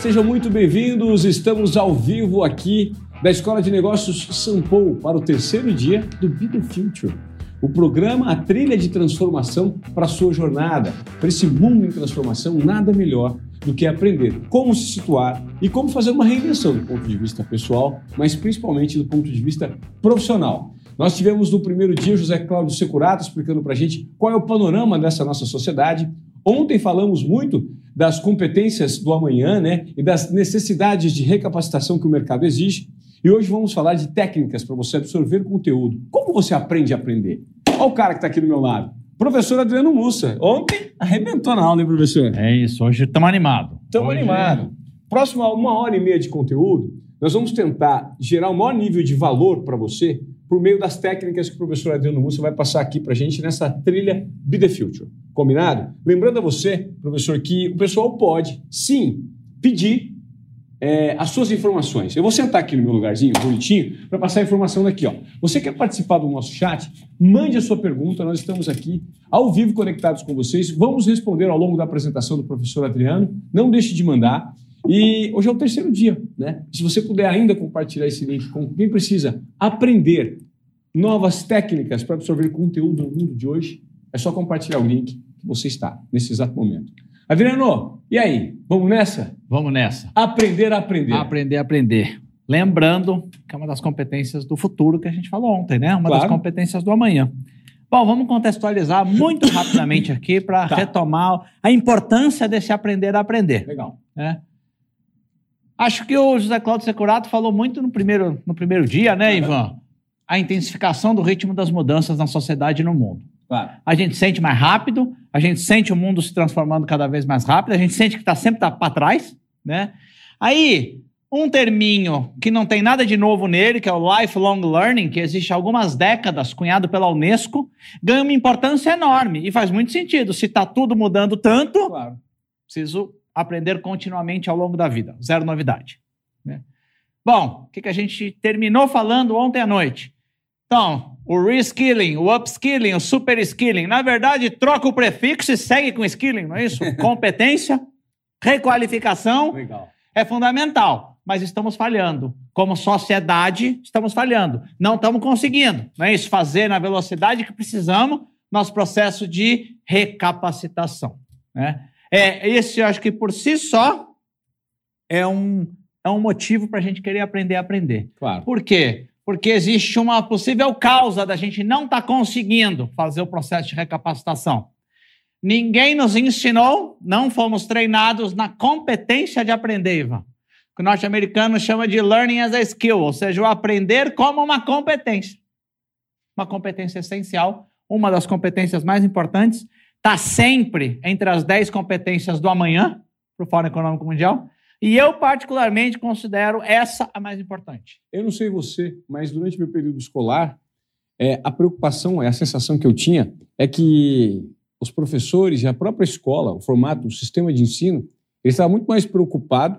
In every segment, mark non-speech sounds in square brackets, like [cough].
Sejam muito bem-vindos. Estamos ao vivo aqui da Escola de Negócios Sampo para o terceiro dia do Be the Future. O programa, a trilha de transformação para a sua jornada. Para esse mundo em transformação, nada melhor do que aprender como se situar e como fazer uma reinvenção do ponto de vista pessoal, mas principalmente do ponto de vista profissional. Nós tivemos no primeiro dia José Cláudio Securato explicando para a gente qual é o panorama dessa nossa sociedade. Ontem falamos muito das competências do amanhã né, e das necessidades de recapacitação que o mercado exige. E hoje vamos falar de técnicas para você absorver conteúdo. Como você aprende a aprender? Olha o cara que está aqui do meu lado. Professor Adriano Mussa. Ontem arrebentou na aula, hein, professor? É isso, hoje estamos animados. Estamos animados. Próximo a uma hora e meia de conteúdo, nós vamos tentar gerar o maior nível de valor para você por meio das técnicas que o professor Adriano Mussa vai passar aqui para a gente nessa trilha Be the Future. Combinado? Lembrando a você, professor, que o pessoal pode, sim, pedir é, as suas informações. Eu vou sentar aqui no meu lugarzinho, bonitinho, para passar a informação daqui. Ó. Você quer participar do nosso chat? Mande a sua pergunta, nós estamos aqui ao vivo conectados com vocês. Vamos responder ao longo da apresentação do professor Adriano. Não deixe de mandar. E hoje é o terceiro dia, né? Se você puder ainda compartilhar esse link com quem precisa aprender novas técnicas para absorver conteúdo no mundo de hoje, é só compartilhar o link que você está nesse exato momento. Adriano, e aí? Vamos nessa? Vamos nessa. Aprender a aprender. Aprender a aprender. Lembrando que é uma das competências do futuro que a gente falou ontem, né? Uma das Claro. competências do amanhã. Bom, vamos contextualizar [laughs] muito rapidamente aqui para Tá. retomar a importância desse aprender a aprender. Legal. né? Acho que o José Cláudio Securato falou muito no primeiro, no primeiro dia, né, Ivan? A intensificação do ritmo das mudanças na sociedade e no mundo. Claro. A gente sente mais rápido, a gente sente o mundo se transformando cada vez mais rápido, a gente sente que está sempre tá para trás, né? Aí, um terminho que não tem nada de novo nele, que é o lifelong learning, que existe há algumas décadas, cunhado pela Unesco, ganha uma importância enorme e faz muito sentido. Se está tudo mudando tanto, Claro. preciso aprender continuamente ao longo da vida. Zero novidade. né? Bom, o que, que a gente terminou falando ontem à noite? Então, o reskilling, o upskilling, o super skilling. Na verdade, troca o prefixo e segue com skilling, não é isso? [laughs] Competência, requalificação Legal. é fundamental, mas estamos falhando. Como sociedade, estamos falhando. Não estamos conseguindo, não é isso? Fazer na velocidade que precisamos nosso processo de recapacitação. Né? É, esse, eu acho que por si só, é um, é um motivo para a gente querer aprender a aprender. Claro. Por quê? Porque existe uma possível causa da gente não estar conseguindo fazer o processo de recapacitação. Ninguém nos ensinou, não fomos treinados na competência de aprender, Ivan. Que o norte-americano chama de learning as a skill, ou seja, o aprender como uma competência. Uma competência essencial, uma das competências mais importantes, está sempre entre as 10 competências do amanhã, para o Fórum Econômico Mundial, e eu, particularmente, considero essa a mais importante. Eu não sei você, mas durante meu período escolar, é, a preocupação, é a sensação que eu tinha é que os professores e a própria escola, o formato, o sistema de ensino, eles estavam muito mais preocupados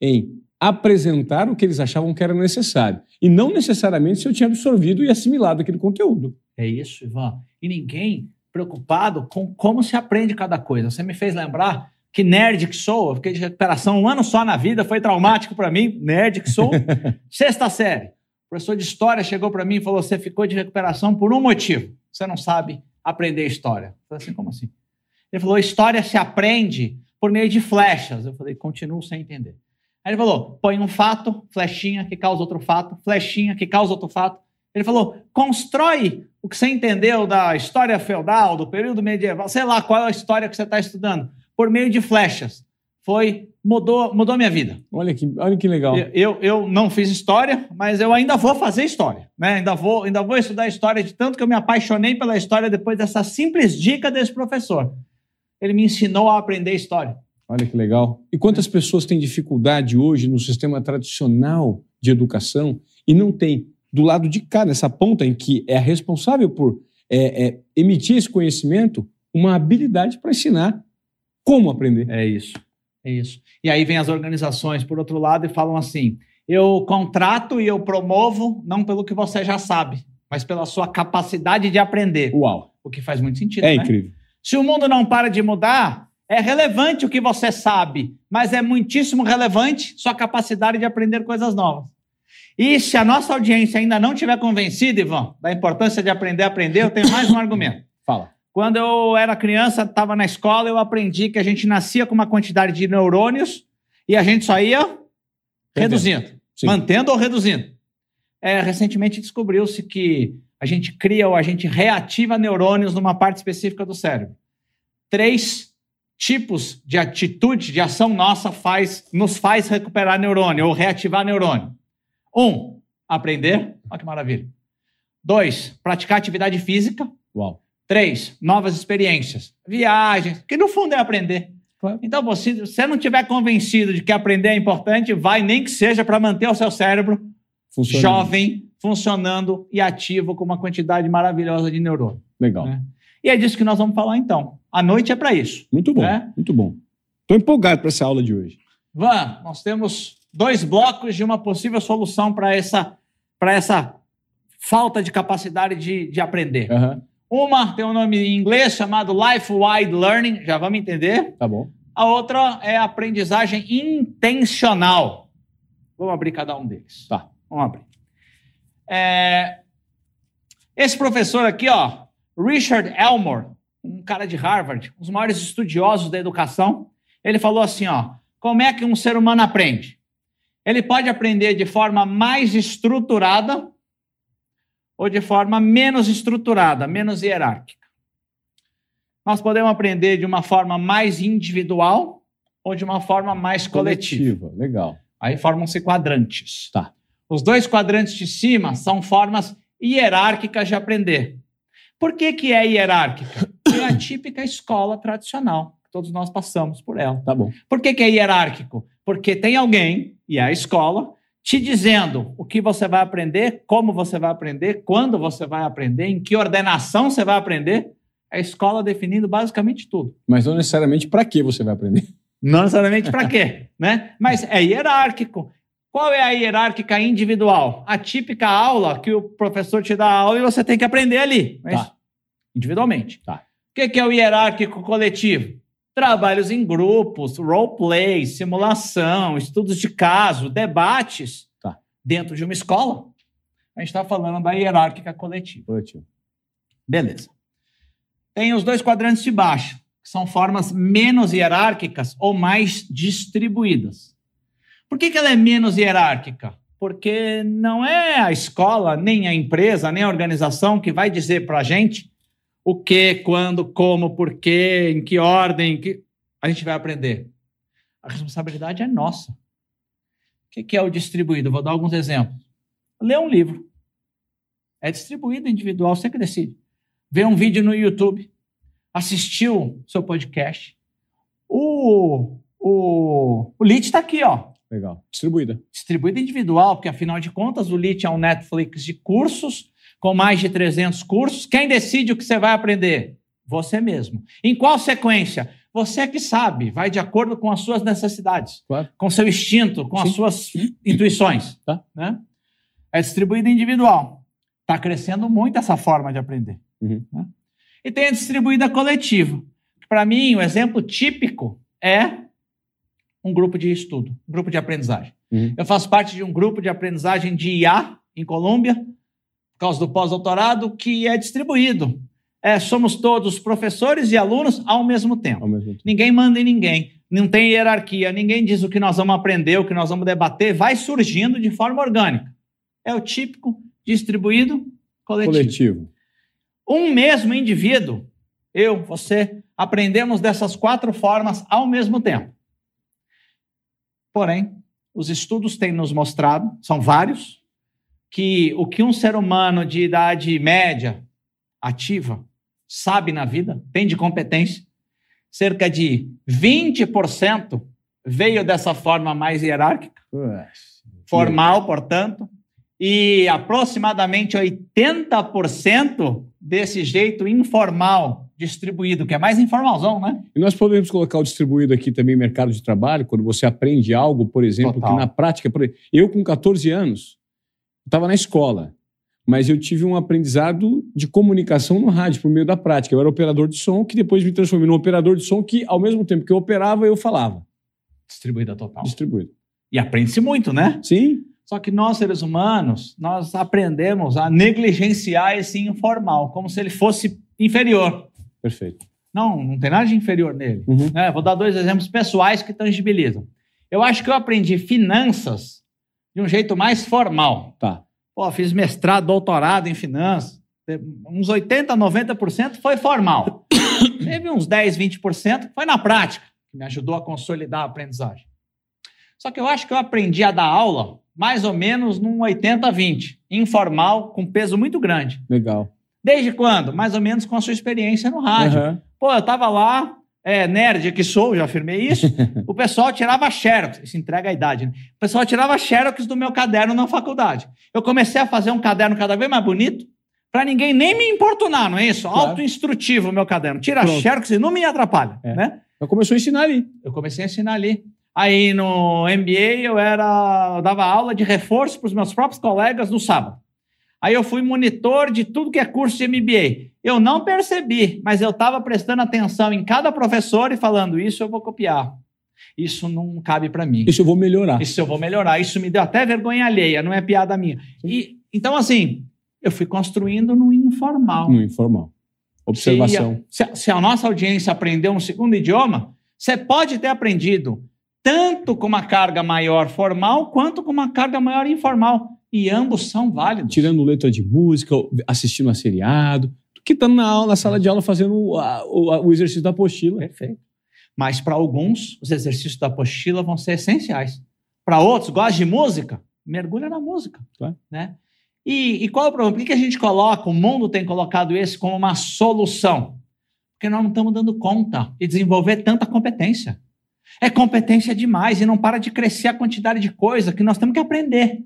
em apresentar o que eles achavam que era necessário e não necessariamente se eu tinha absorvido e assimilado aquele conteúdo. É isso, Ivan. E ninguém preocupado com como se aprende cada coisa. Você me fez lembrar que nerd que sou, eu fiquei de recuperação um ano só na vida, foi traumático para mim, nerd que sou. [laughs] Sexta série. O professor de história chegou para mim e falou: Você ficou de recuperação por um motivo. Você não sabe aprender história. Eu falei assim: Como assim? Ele falou: História se aprende por meio de flechas. Eu falei: Continuo sem entender. Aí ele falou: Põe um fato, flechinha que causa outro fato, flechinha que causa outro fato. Ele falou: Constrói o que você entendeu da história feudal, do período medieval, sei lá qual é a história que você está estudando, por meio de flechas. Foi mudou mudou minha vida. Olha que, olha que legal. Eu, eu, eu não fiz história, mas eu ainda vou fazer história. Né? Ainda, vou, ainda vou estudar história de tanto que eu me apaixonei pela história depois dessa simples dica desse professor. Ele me ensinou a aprender história. Olha que legal. E quantas pessoas têm dificuldade hoje no sistema tradicional de educação e não tem do lado de cá, nessa ponta em que é responsável por é, é, emitir esse conhecimento, uma habilidade para ensinar como aprender. É isso. É isso. E aí vem as organizações, por outro lado, e falam assim: eu contrato e eu promovo não pelo que você já sabe, mas pela sua capacidade de aprender. Uau! O que faz muito sentido. É né? incrível. Se o mundo não para de mudar, É relevante o que você sabe, mas é muitíssimo relevante sua capacidade de aprender coisas novas. E se a nossa audiência ainda não tiver convencida, Ivan, da importância de aprender a aprender, eu tenho mais um [coughs] argumento. Fala. Quando eu era criança, estava na escola, eu aprendi que a gente nascia com uma quantidade de neurônios e a gente só ia reduzindo, Sim. mantendo ou reduzindo. É, recentemente descobriu-se que a gente cria ou a gente reativa neurônios numa parte específica do cérebro. Três tipos de atitude, de ação nossa faz, nos faz recuperar neurônio ou reativar neurônio. Um, aprender. Olha que maravilha. Dois, praticar atividade física. Uau. Três, novas experiências, viagens, que no fundo é aprender. Claro. Então, você, se você não estiver convencido de que aprender é importante, vai nem que seja para manter o seu cérebro Funciona. jovem, funcionando e ativo com uma quantidade maravilhosa de neurônio. Legal. né? E é disso que nós vamos falar então. A noite é para isso. Muito bom. É? Muito bom. Estou empolgado para essa aula de hoje. Van, nós temos dois blocos de uma possível solução para essa, para essa falta de capacidade de, de aprender. Aham. Uma tem um nome em inglês chamado Life Wide Learning, já vamos entender. Tá bom. A outra é aprendizagem intencional. Vamos abrir cada um deles. Tá. Vamos abrir. É, Esse professor aqui, ó, Richard Elmore, um cara de Harvard, um dos maiores estudiosos da educação, ele falou assim, ó, como é que um ser humano aprende? Ele pode aprender de forma mais estruturada ou de forma menos estruturada, menos hierárquica. Nós podemos aprender de uma forma mais individual ou de uma forma mais coletiva. Legal. Aí formam-se quadrantes. Tá. Os dois quadrantes de cima são formas hierárquicas de aprender. Por que, que é hierárquica? É a típica escola tradicional. Todos nós passamos por ela. Tá bom. Por que, que é hierárquico? Porque tem alguém, e é a escola, te dizendo o que você vai aprender, como você vai aprender, quando você vai aprender, em que ordenação você vai aprender. É a escola definindo basicamente tudo. Mas não necessariamente para que você vai aprender. Não necessariamente para quê, [laughs] né? Mas é hierárquico. Qual é a hierárquica individual? A típica aula que o professor te dá a aula e você tem que aprender ali, mas Tá. individualmente. Tá. O que que é o hierárquico coletivo? Trabalhos em grupos, roleplay, simulação, estudos de caso, debates Tá. dentro de uma escola. A gente está falando da hierárquica coletiva. Coletivo. Beleza. Tem os dois quadrantes de baixo, que são formas menos hierárquicas ou mais distribuídas. Por que, que ela é menos hierárquica? Porque não é a escola, nem a empresa, nem a organização que vai dizer para a gente o que, quando, como, por quê, em que ordem que a gente vai aprender. A responsabilidade é nossa. O que, é o distribuído? Vou dar alguns exemplos. Ler um livro. É distribuído individual, você que decide ver um vídeo no YouTube, assistiu seu podcast. O, o, o Lit está aqui, ó, Legal. Distribuída. distribuído individual, porque afinal de contas o Lit é um Netflix de cursos, com mais de 300 cursos. Quem decide o que você vai aprender? Você mesmo. Em qual sequência? Você é que sabe, vai de acordo com as suas necessidades, Claro. com seu instinto, com as Sim. suas intuições. Tá. Né? É distribuído individual. Está crescendo muito essa forma de aprender. Uhum. né? E tem a distribuída coletiva. Para mim, o exemplo típico é um grupo de estudo, um grupo de aprendizagem. Uhum. Eu faço parte de um grupo de aprendizagem de IA em Colômbia, por causa do pós-doutorado, que é distribuído. É, somos todos professores e alunos ao mesmo tempo. Ao mesmo tempo. Ninguém manda em ninguém, não tem hierarquia, ninguém diz o que nós vamos aprender, o que nós vamos debater, vai surgindo de forma orgânica. É o típico distribuído coletivo. Coletivo. Um mesmo indivíduo, eu, você, aprendemos dessas quatro formas ao mesmo tempo. Porém, os estudos têm nos mostrado, são vários, que o que um ser humano de idade média, ativa, sabe na vida, tem de competência, cerca de 20% veio dessa forma mais hierárquica, formal, portanto, e aproximadamente 80% desse jeito informal, distribuído, que é mais informalzão, né? E nós podemos colocar o distribuído aqui também mercado de trabalho, quando você aprende algo, por exemplo, Total. que na prática. Eu, com 14 anos, estava na escola, mas eu tive um aprendizado de comunicação no rádio, por meio da prática. Eu era operador de som, que depois me transformei num operador de som que, ao mesmo tempo que eu operava, eu falava. Distribuída total. Distribuído. E aprende-se muito, né? Sim. Só que nós, seres humanos, nós aprendemos a negligenciar esse informal, como se ele fosse inferior. Perfeito. Não, não tem nada de inferior nele. Uhum. né? Vou dar dois exemplos pessoais que tangibilizam. Eu acho que eu aprendi finanças de um jeito mais formal. Tá. Pô, fiz mestrado, doutorado em finanças. Uns 80%, 90% foi formal. [coughs] Teve uns 10%, 20% que foi na prática, que me ajudou a consolidar a aprendizagem. Só que eu acho que eu aprendi a dar aula mais ou menos num 80-20, informal, com peso muito grande. Legal. Desde quando? Mais ou menos com a sua experiência no rádio. Aham. Pô, eu tava lá, é, nerd que sou, já afirmei isso. [laughs] o pessoal tirava xerox, isso entrega a idade, né? O pessoal tirava xerox do meu caderno na faculdade. Eu comecei a fazer um caderno cada vez mais bonito, para ninguém nem me importunar, não é isso? Claro. Auto-instrutivo o meu caderno. Tira Pronto. xerox e não me atrapalha, É. né? Então começou a ensinar ali. Eu comecei a ensinar ali. Aí no MBA eu era, eu dava aula de reforço para os meus próprios colegas no sábado. Aí eu fui monitor de tudo que é curso de MBA. Eu não percebi, mas eu estava prestando atenção em cada professor e falando isso eu vou copiar. Isso não cabe para mim. Isso eu vou melhorar. Isso eu vou melhorar. Isso me deu até vergonha alheia, não é piada minha. E então assim, eu fui construindo no informal. No informal. Observação. Se, a- se a nossa audiência aprendeu um segundo idioma, você pode ter aprendido tanto com uma carga maior formal quanto com uma carga maior informal. E ambos são válidos. Tirando letra de música, assistindo a seriado, do que estando na, aula, na sala de aula fazendo o, o exercício da apostila. Perfeito. Mas para alguns, os exercícios da apostila vão ser essenciais. Para outros, gosta de música? Mergulha na música. Claro. Né? E, e qual é o problema? Por que, que a gente coloca, o mundo tem colocado esse como uma solução? Porque nós não estamos dando conta de desenvolver tanta competência. É competência demais e não para de crescer a quantidade de coisa que nós temos que aprender.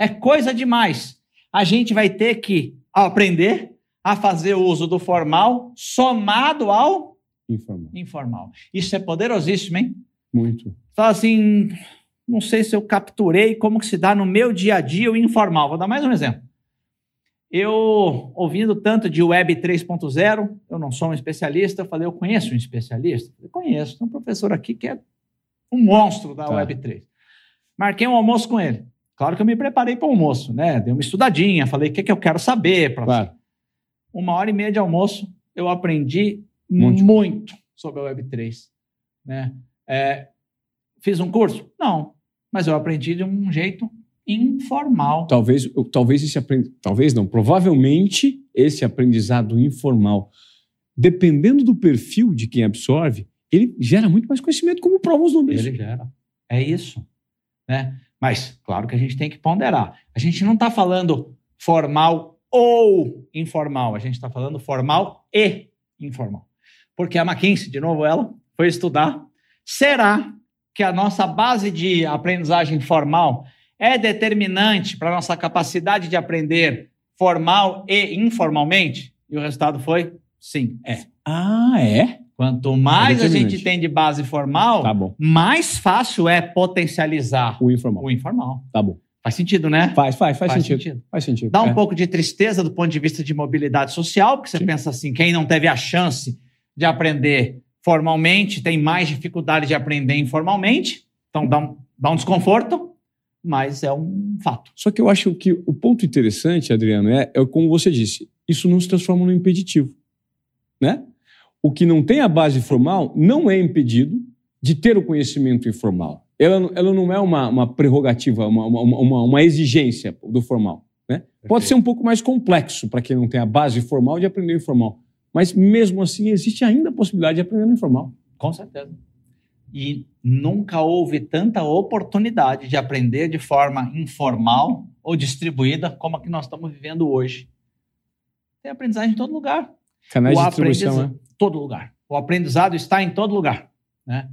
É coisa demais. A gente vai ter que aprender a fazer uso do formal somado ao Informal. informal. Isso é poderosíssimo, hein? Muito. Fala assim, não sei se eu capturei como que se dá no meu dia a dia o informal. Vou dar mais um exemplo. Eu, ouvindo tanto de Web 3.0, eu não sou um especialista, eu falei, eu conheço um especialista? Eu conheço, tem um professor aqui que é um monstro da Tá. Web 3. Marquei um almoço com ele. Claro que eu me preparei para o almoço, né? Dei uma estudadinha, falei o que, que eu quero saber. Pra... Claro. Uma hora e meia de almoço, eu aprendi Muito. muito sobre a Web3. Né? É, fiz um curso? Não, mas eu aprendi de um jeito informal. Talvez, talvez esse aprend... talvez não, provavelmente esse aprendizado informal, dependendo do perfil de quem absorve, ele gera muito mais conhecimento, como provam os números. Ele gera. É isso. Né? Mas, claro que a gente tem que ponderar. A gente não está falando formal ou informal, a gente está falando formal e informal. Porque a McKinsey, de novo, ela foi estudar. Será que a nossa base de aprendizagem formal é determinante para a nossa capacidade de aprender formal e informalmente? E o resultado foi sim, é. Ah, é? Quanto mais a gente tem de base formal, Tá mais fácil é potencializar O informal. o informal. Tá bom. Faz sentido, né? Faz, faz, faz, sentido. Faz sentido. Dá um É. pouco de tristeza do ponto de vista de mobilidade social, porque você Sim. pensa assim, quem não teve a chance de aprender formalmente tem mais dificuldade de aprender informalmente, então dá um, dá um desconforto, mas é um fato. Só que eu acho que o ponto interessante, Adriano, é, é como você disse, isso não se transforma num impeditivo. Né? O que não tem a base formal não é impedido de ter o conhecimento informal. Ela, ela não é uma, uma prerrogativa, uma, uma, uma, exigência do formal. Né? Pode ser um pouco mais complexo para quem não tem a base formal de aprender o informal. Mas mesmo assim, existe ainda a possibilidade de aprender no informal. Com certeza. E nunca houve tanta oportunidade de aprender de forma informal ou distribuída como a que nós estamos vivendo hoje. Tem aprendizagem em todo lugar. Canais o de distribuição, né? Todo lugar. O aprendizado está em todo lugar. Né?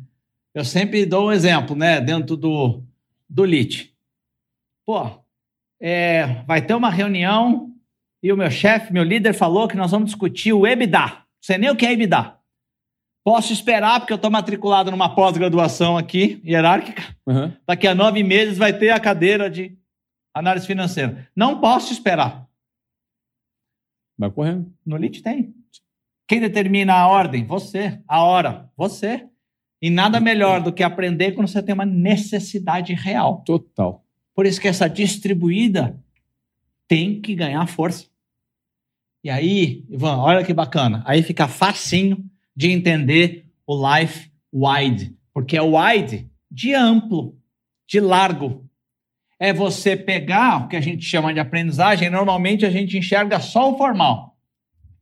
Eu sempre dou um exemplo, né? Dentro do, do LIT. Pô, é, vai ter uma reunião e o meu chefe, meu líder, falou que nós vamos discutir o EBITDA. Não sei nem o que é EBITDA. Posso esperar, porque eu estou matriculado numa pós-graduação aqui, hierárquica. Aham. Daqui a nove meses vai ter a cadeira de análise financeira. Não posso esperar. Vai correndo. No LIT tem. Quem determina a ordem? Você. A hora? Você. E nada melhor do que aprender quando você tem uma necessidade real. Total. Por isso que essa distribuída tem que ganhar força. E aí, Ivan, olha que bacana. Aí fica facinho de entender o life wide, porque é wide de amplo, de largo. É você pegar o que a gente chama de aprendizagem, normalmente a gente enxerga só o formal.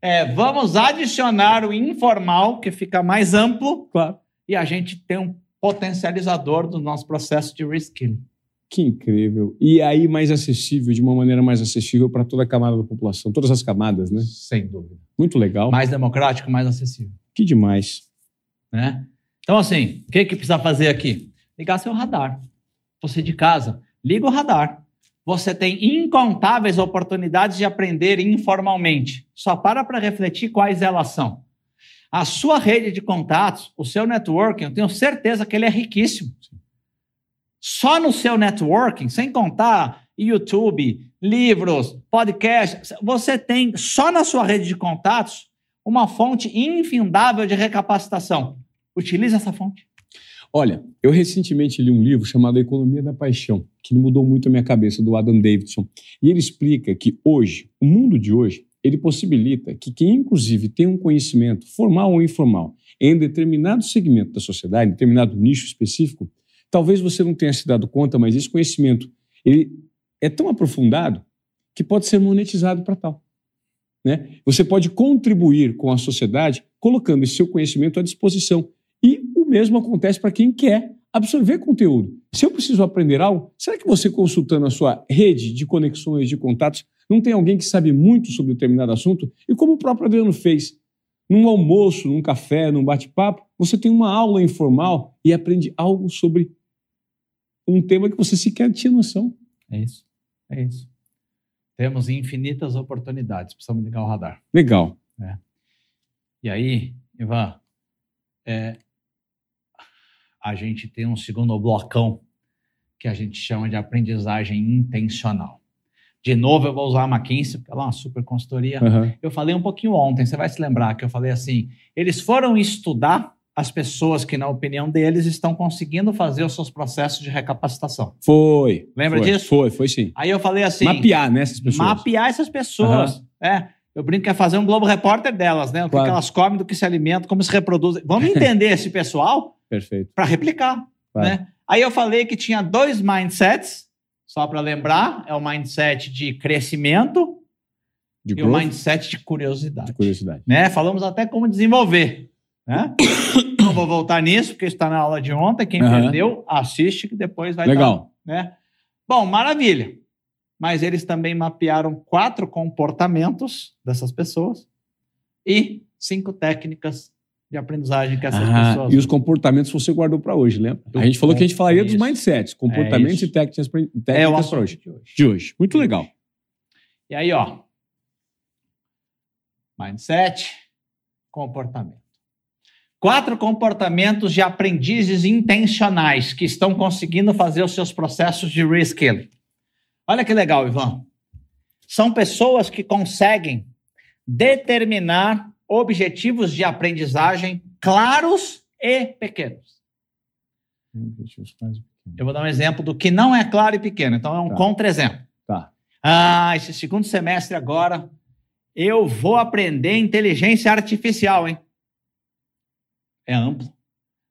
É, vamos adicionar o informal, que fica mais amplo, Claro. e a gente tem um potencializador do nosso processo de reskilling. Que incrível. E aí, mais acessível, de uma maneira mais acessível para toda a camada da população, todas as camadas, né? Sem dúvida. Muito legal. Mais democrático, mais acessível. Que demais. né? Então, assim, o que, que precisa fazer aqui? Ligar seu radar. Você de casa, liga o radar. Você tem incontáveis oportunidades de aprender informalmente. Só para para refletir quais elas são. A sua rede de contatos, o seu networking, eu tenho certeza que ele é riquíssimo. Só no seu networking, sem contar YouTube, livros, podcasts, você tem só na sua rede de contatos uma fonte infindável de recapacitação. Utilize essa fonte. Olha, eu recentemente li um livro chamado Economia da Paixão, que mudou muito a minha cabeça, do Adam Davidson. E ele explica que hoje, o mundo de hoje, ele possibilita que quem, inclusive, tem um conhecimento, formal ou informal, em determinado segmento da sociedade, em determinado nicho específico, talvez você não tenha se dado conta, mas esse conhecimento ele é tão aprofundado que pode ser monetizado para tal. Né? Você pode contribuir com a sociedade colocando esse seu conhecimento à disposição. E o mesmo acontece para quem quer absorver conteúdo. Se eu preciso aprender algo, será que você consultando a sua rede de conexões, de contatos, não tem alguém que sabe muito sobre determinado assunto? E como o próprio Adriano fez, num almoço, num café, num bate-papo, você tem uma aula informal e aprende algo sobre um tema que você sequer tinha noção. É isso. É isso. Temos infinitas oportunidades. Precisamos ligar o radar. Legal. E aí, Ivan, é, a gente tem um segundo blocão que a gente chama de aprendizagem intencional. De novo, eu vou usar a McKinsey, porque ela é uma super consultoria. Aham. Eu falei um pouquinho ontem, você vai se lembrar que eu falei assim: eles foram estudar as pessoas que, na opinião deles, estão conseguindo fazer os seus processos de recapacitação. Foi. Lembra foi, disso? Foi, foi sim. Aí eu falei assim: Mapear, né, essas pessoas. mapear essas pessoas. É. Eu brinco que é fazer um Globo Repórter delas, né? O que, Claro. que elas comem, do que se alimentam, como se reproduzem. Vamos [laughs] entender esse pessoal Perfeito. para replicar. Claro. Né? Aí eu falei que tinha dois mindsets, só para lembrar: é o mindset de crescimento De e o growth, mindset de curiosidade. de curiosidade. né? Falamos até como desenvolver. Né? [coughs] Não vou voltar nisso, porque está na aula de ontem. Quem Aham. perdeu, assiste, que depois vai Legal. estar. Né? Bom, maravilha. Mas eles também mapearam quatro comportamentos dessas pessoas e cinco técnicas de aprendizagem que essas Ah, pessoas. e os comportamentos você guardou para hoje, lembra? A gente falou que a gente falaria é dos mindsets, comportamentos isso. e técnicas para é técnicas hoje. de hoje. De hoje. Muito legal. E aí, ó. Mindset, comportamento. Quatro comportamentos de aprendizes intencionais que estão conseguindo fazer os seus processos de reskilling. Olha que legal, Ivan. São pessoas que conseguem determinar objetivos de aprendizagem claros e pequenos. Eu vou dar um exemplo do que não é claro e pequeno. Então, é um Tá. contra-exemplo. Tá. Ah, esse segundo semestre agora, eu vou aprender inteligência artificial, hein? É amplo,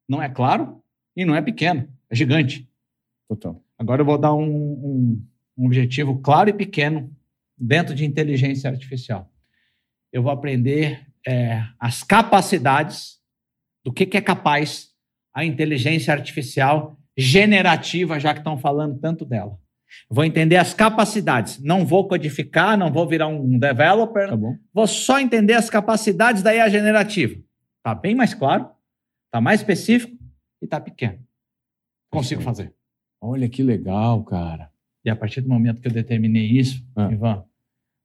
não é claro e não é pequeno, é gigante. Total. Agora eu vou dar um, um- um objetivo claro e pequeno dentro de inteligência artificial. Eu vou aprender é, as capacidades do que, que é capaz a inteligência artificial generativa, já que estão falando tanto dela. Vou entender as capacidades. Não vou codificar, não vou virar um developer, Tá vou só entender as capacidades da IA generativa. Está bem mais claro, está mais específico e está pequeno. Consigo fazer. Olha que legal, cara. E a partir do momento que eu determinei isso, Ah. Ivan,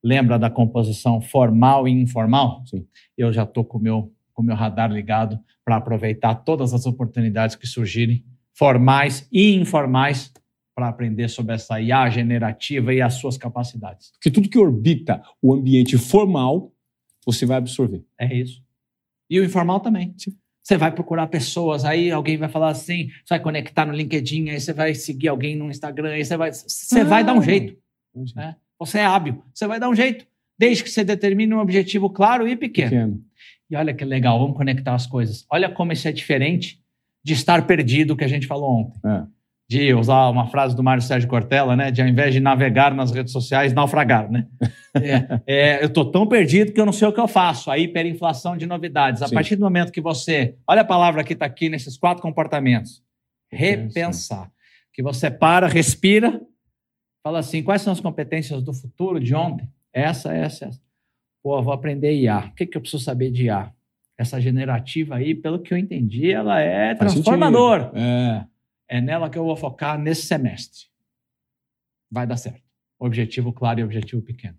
lembra da composição formal e informal? Sim. Eu já estou com o meu, com meu radar ligado para aproveitar todas as oportunidades que surgirem, formais e informais, para aprender sobre essa IA generativa e as suas capacidades. Porque tudo que orbita o ambiente formal, você vai absorver. É isso. E o informal também. Sim. Você vai procurar pessoas, aí alguém vai falar assim, você vai conectar no LinkedIn, aí você vai seguir alguém no Instagram, aí você vai, você Ah. vai dar um jeito. né? Você é hábil, você vai dar um jeito. Desde que você determine um objetivo claro e pequeno. Pequeno. E olha que legal, vamos conectar as coisas. Olha como isso é diferente de estar perdido, que a gente falou ontem. É. De usar uma frase do Mário Sérgio Cortella, né? De ao invés de navegar nas redes sociais, naufragar, né? [laughs] É, é, eu estou tão perdido que eu não sei o que eu faço. A hiperinflação de novidades. A Sim. partir do momento que você. Olha a palavra que está aqui nesses quatro comportamentos: repensar. Que você para, respira, fala assim: quais são as competências do futuro, de ontem? Essa, essa, essa. Pô, vou aprender IA. O que, que eu preciso saber de IA? Essa generativa aí, pelo que eu entendi, ela é transformadora. É. É nela que eu vou focar nesse semestre. Vai dar certo. Objetivo claro e objetivo pequeno.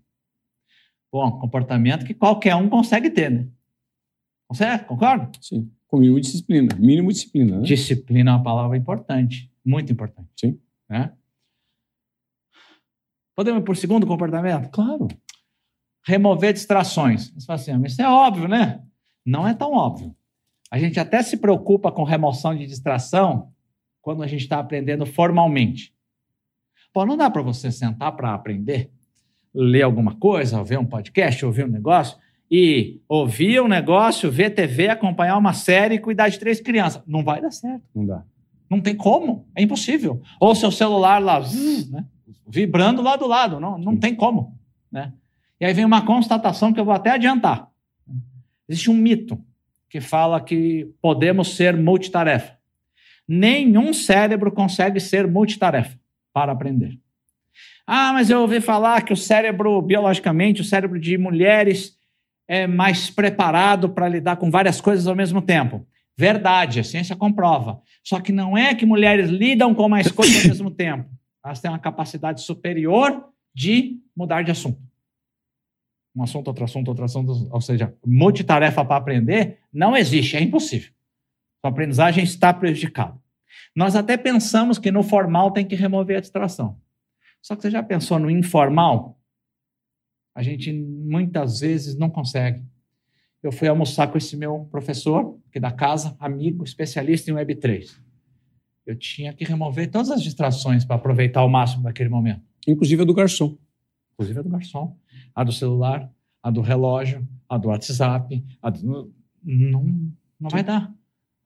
Bom, comportamento que qualquer um consegue ter, né? Consegue? Concorda? Sim. Com mínimo disciplina. Mínimo disciplina, né? Disciplina é uma palavra importante, muito importante. Sim. Né? Podemos ir por segundo comportamento? Claro. Remover distrações. Você fala assim, "Ah, mas isso é óbvio, né? Não é tão óbvio. A gente até se preocupa com remoção de distração quando a gente está aprendendo formalmente. Pô, não dá para você sentar para aprender, ler alguma coisa, ver um podcast, ouvir um negócio e ouvir um negócio, ver TV, acompanhar uma série e cuidar de três crianças. Não vai dar certo. Não dá. Não tem como. É impossível. Ou seu celular lá, zzz, né? Vibrando lá do lado. Não, não tem como. Né? E aí vem uma constatação que eu vou até adiantar. Existe um mito que fala que podemos ser multitarefa. Nenhum cérebro consegue ser multitarefa para aprender. Ah, mas eu ouvi falar que o cérebro, biologicamente, o cérebro de mulheres é mais preparado para lidar com várias coisas ao mesmo tempo. Verdade, a ciência comprova. Só que não é que mulheres lidam com mais coisas ao mesmo [coughs] tempo. Elas têm uma capacidade superior de mudar de assunto. Um assunto, outro assunto, outro assunto. Ou seja, multitarefa para aprender não existe, é impossível. Sua aprendizagem está prejudicada. Nós até pensamos que no formal tem que remover a distração. Só que você já pensou no informal? A gente muitas vezes não consegue. Eu fui almoçar com esse meu professor, aqui da casa, amigo, especialista em Web3. Eu tinha que remover todas as distrações para aproveitar o máximo daquele momento. Inclusive a do garçom. Inclusive a do garçom, a do celular, a do relógio, a do WhatsApp. A do... Não, não vai dar.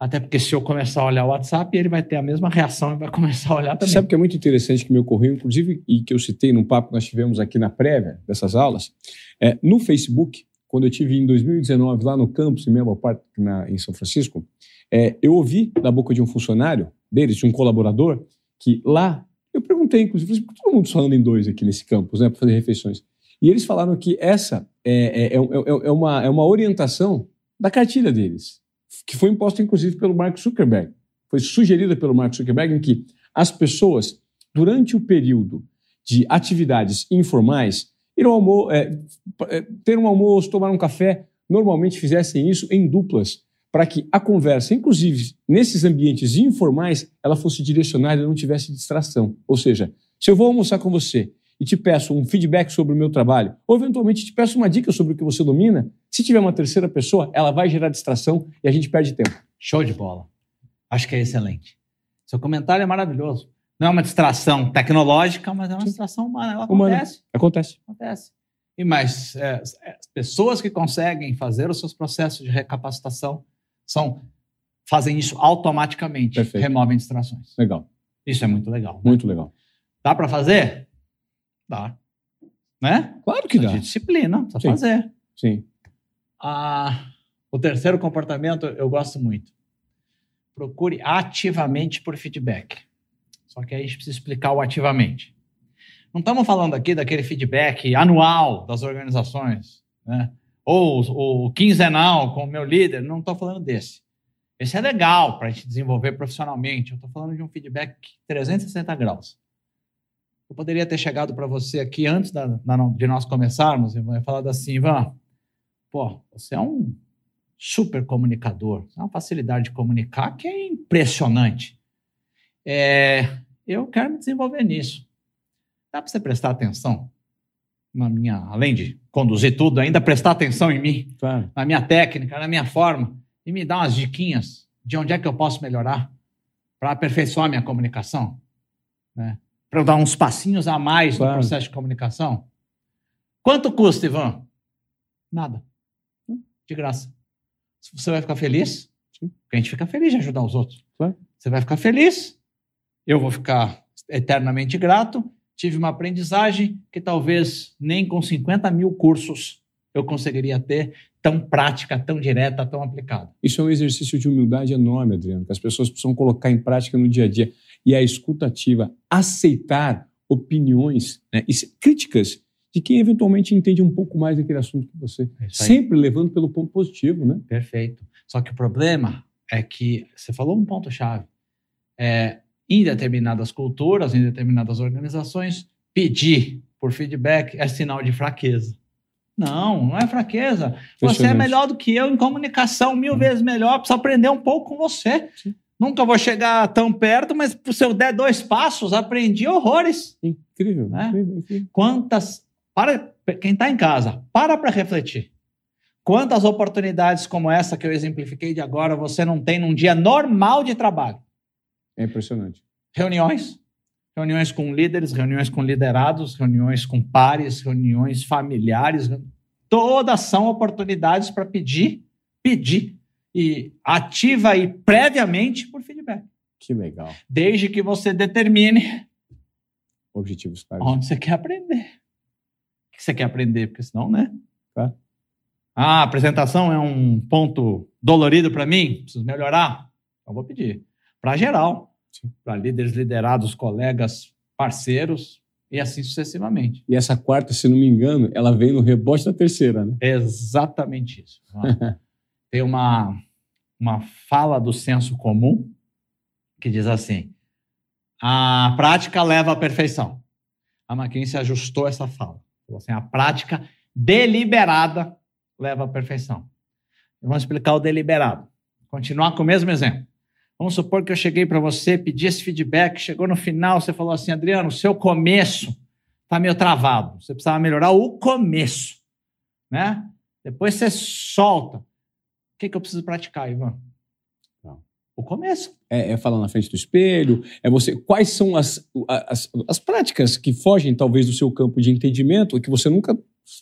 Até porque se eu começar a olhar o WhatsApp, ele vai ter a mesma reação e vai começar a olhar também. Sabe o que é muito interessante que me ocorreu, inclusive, e que eu citei num papo que nós tivemos aqui na prévia dessas aulas? É, no Facebook, quando eu tive em 2019 lá no campus, em Menlo Park, na, em São Francisco, é, eu ouvi da boca de um funcionário deles, de um colaborador, que lá, eu perguntei, inclusive, por que todo mundo só anda em dois aqui nesse campus, né, para fazer refeições? E eles falaram que essa é, é, é, é, uma, é uma orientação da cartilha deles, que foi imposta, inclusive, pelo Mark Zuckerberg. Foi sugerida pelo Mark Zuckerberg em que as pessoas, durante o período de atividades informais, ir ao almo é, ter um almoço, tomar um café, normalmente fizessem isso em duplas, para que a conversa, inclusive nesses ambientes informais, ela fosse direcionada e não tivesse distração. Ou seja, se eu vou almoçar com você e te peço um feedback sobre o meu trabalho, ou eventualmente te peço uma dica sobre o que você domina, se tiver uma terceira pessoa, ela vai gerar distração e a gente perde tempo. Show de bola. Acho que é excelente. Seu comentário é maravilhoso. Não é uma distração tecnológica, mas é uma distração humana. Ela Humana. acontece. Acontece. Acontece. E mais, é, é, as pessoas que conseguem fazer os seus processos de recapacitação são fazem isso automaticamente, Perfeito. removem distrações. Legal. Isso é muito legal. né? Muito legal. Dá para fazer? Dá. Né? Claro que dá. De disciplina, precisa Sim. fazer. Sim. Ah, o terceiro comportamento eu gosto muito. Procure ativamente por feedback. Só que aí a gente precisa explicar o ativamente. Não estamos falando aqui daquele feedback anual das organizações, né? Ou o quinzenal com o meu líder. Não estou falando desse. Esse é legal para a gente desenvolver profissionalmente. Eu estou falando de um feedback 360 graus. Eu poderia ter chegado para você aqui antes da, da- de nós começarmos e falado assim, Ivan, pô, você é um super comunicador, tem uma facilidade de comunicar que é impressionante. É, eu quero me desenvolver nisso. Dá para você prestar atenção na minha, além de conduzir tudo, ainda prestar atenção em mim, Claro. na minha técnica, na minha forma, e me dar umas diquinhas de onde é que eu posso melhorar para aperfeiçoar minha comunicação, né? Para eu dar uns passinhos a mais Claro. no processo de comunicação. Quanto custa, Ivan? Nada. De graça. Você vai ficar feliz? Sim. Porque a gente fica feliz de ajudar os outros. Claro. Você vai ficar feliz. Eu vou ficar eternamente grato. Tive uma aprendizagem que talvez nem com 50 mil cursos eu conseguiria ter tão prática, tão direta, tão aplicada. Isso é um exercício de humildade enorme, Adriano, que as pessoas precisam colocar em prática no dia a dia. E a escutativa, aceitar opiniões né, e críticas de quem eventualmente entende um pouco mais daquele assunto que você. É. Sempre levando pelo ponto positivo, né? Perfeito. Só que o problema é que você falou um ponto-chave. É, em determinadas culturas, em determinadas organizações, pedir por feedback é sinal de fraqueza. Não, não é fraqueza. Você é melhor do que eu em comunicação, mil vezes melhor. Preciso aprender um pouco com você. Sim. Nunca vou chegar tão perto, mas se eu der dois passos, aprendi horrores. Incrível, Né? incrível, incrível. Quantas. Para, quem está em casa, para para refletir. Quantas oportunidades como essa que eu exemplifiquei de agora você não tem num dia normal de trabalho? É impressionante. Reuniões. Reuniões com líderes, reuniões com liderados, reuniões com pares, reuniões familiares. Todas são oportunidades para pedir, pedir. E ativa aí previamente por feedback. Que legal. Desde que você determine Objetivos claros. Onde você quer aprender? O que você quer aprender? Porque senão, né? Claro. Ah, a apresentação é um ponto dolorido para mim, preciso melhorar. Então vou pedir. Para geral, para líderes, liderados, colegas, parceiros e assim sucessivamente. E essa quarta, se não me engano, ela vem no rebote da terceira, né? É exatamente isso. [laughs] Tem uma, uma fala do senso comum que diz assim: a prática leva à perfeição. A McKinsey ajustou essa fala. Falou assim: a prática deliberada leva à perfeição. Vamos explicar o deliberado. Continuar com o mesmo exemplo. Vamos supor que eu cheguei para você, pedi esse feedback, chegou no final, você falou assim, Adriano, o seu começo está meio travado. Você precisava melhorar o começo, né? Depois você solta. O que, que eu preciso praticar, Ivan? O começo. É, é falar na frente do espelho, é você. Quais são as, as, as práticas que fogem, talvez, do seu campo de entendimento, que você nunca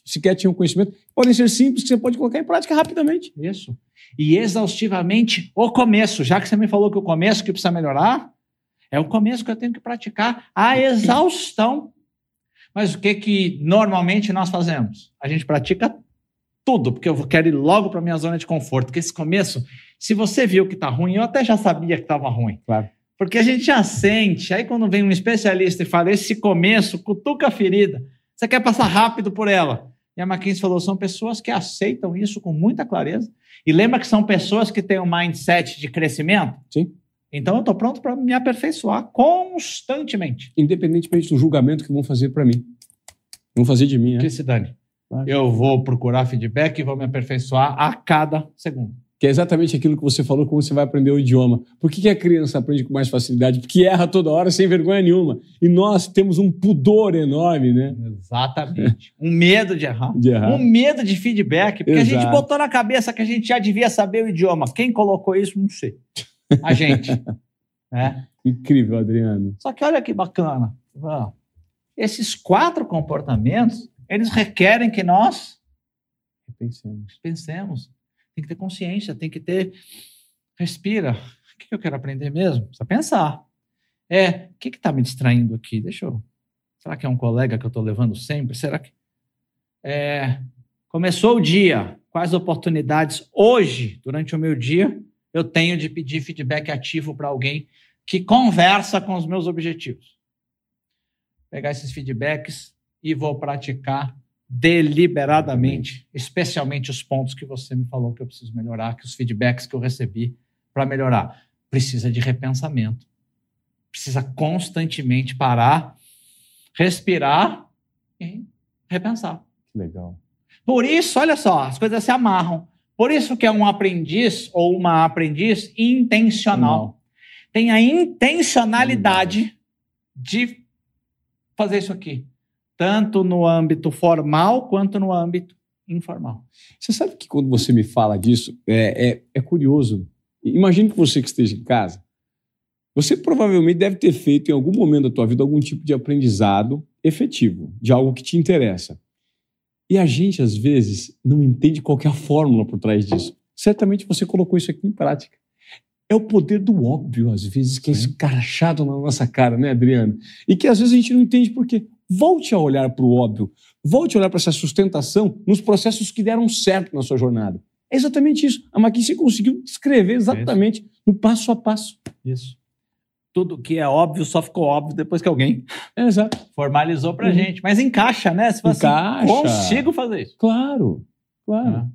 sequer tinha um conhecimento, podem ser simples, que você pode colocar em prática rapidamente. Isso. E exaustivamente o começo. Já que você me falou que o começo que precisa melhorar, é o começo que eu tenho que praticar a exaustão. Mas o que que normalmente nós fazemos? A gente pratica tudo, porque eu quero ir logo para minha zona de conforto. Porque esse começo, se você viu que está ruim, eu até já sabia que estava ruim. Claro. Porque a gente já sente. Aí quando vem um especialista e fala esse começo, cutuca a ferida, você quer passar rápido por ela. E a McKinsey falou: são pessoas que aceitam isso com muita clareza. E lembra que são pessoas que têm um mindset de crescimento? Sim. Então eu estou pronto para me aperfeiçoar constantemente. Independentemente do julgamento que vão fazer para mim. Vão fazer de mim, né? Que se dane. Claro. Eu vou procurar feedback e vou me aperfeiçoar a cada segundo. Que é exatamente aquilo que você falou, como você vai aprender o idioma. Por que, que a criança aprende com mais facilidade? Porque erra toda hora sem vergonha nenhuma. E nós temos um pudor enorme, né? Exatamente. um medo de errar. De errar. Um medo de feedback, porque a gente Exato. botou na cabeça que a gente já devia saber o idioma. Quem colocou isso, não sei. A gente. né? [laughs] Incrível, Adriano. Só que olha que bacana. Esses quatro comportamentos, eles requerem que nós Pensemos. pensemos. Tem que ter consciência, tem que ter. Respira. O que eu quero aprender mesmo? Precisa pensar. É, o que está me distraindo aqui? Deixa eu. Será que é um colega que eu estou levando sempre? Será que. É, começou o dia. Quais oportunidades hoje, durante o meu dia, eu tenho de pedir feedback ativo para alguém que conversa com os meus objetivos? Pegar esses feedbacks e vou praticar deliberadamente, especialmente os pontos que você me falou que eu preciso melhorar, que os feedbacks que eu recebi para melhorar. Precisa de repensamento. Precisa constantemente parar, respirar e repensar. Que legal. Por isso, olha só, as coisas se amarram. Por isso que é um aprendiz ou uma aprendiz intencional. Tem a intencionalidade de fazer isso aqui, tanto no âmbito formal quanto no âmbito informal. Você sabe que quando você me fala disso, é, é, é curioso. Imagine que você que esteja em casa, você provavelmente deve ter feito em algum momento da tua vida algum tipo de aprendizado efetivo, de algo que te interessa. E a gente, às vezes, não entende qual é a fórmula por trás disso. Certamente você colocou isso aqui em prática. É o poder do óbvio, às vezes, que é escarachado na nossa cara, né, Adriano? E que às vezes a gente não entende por quê. Volte a olhar para o óbvio. Volte a olhar para essa sustentação nos processos que deram certo na sua jornada. É exatamente isso. A McKinsey conseguiu escrever exatamente no passo a passo. Isso. Tudo que é óbvio só ficou óbvio depois que alguém É, exato. formalizou pra Uhum. gente. Mas encaixa, né? Se fala assim, Encaixa. consigo fazer isso. Claro, claro. Ah.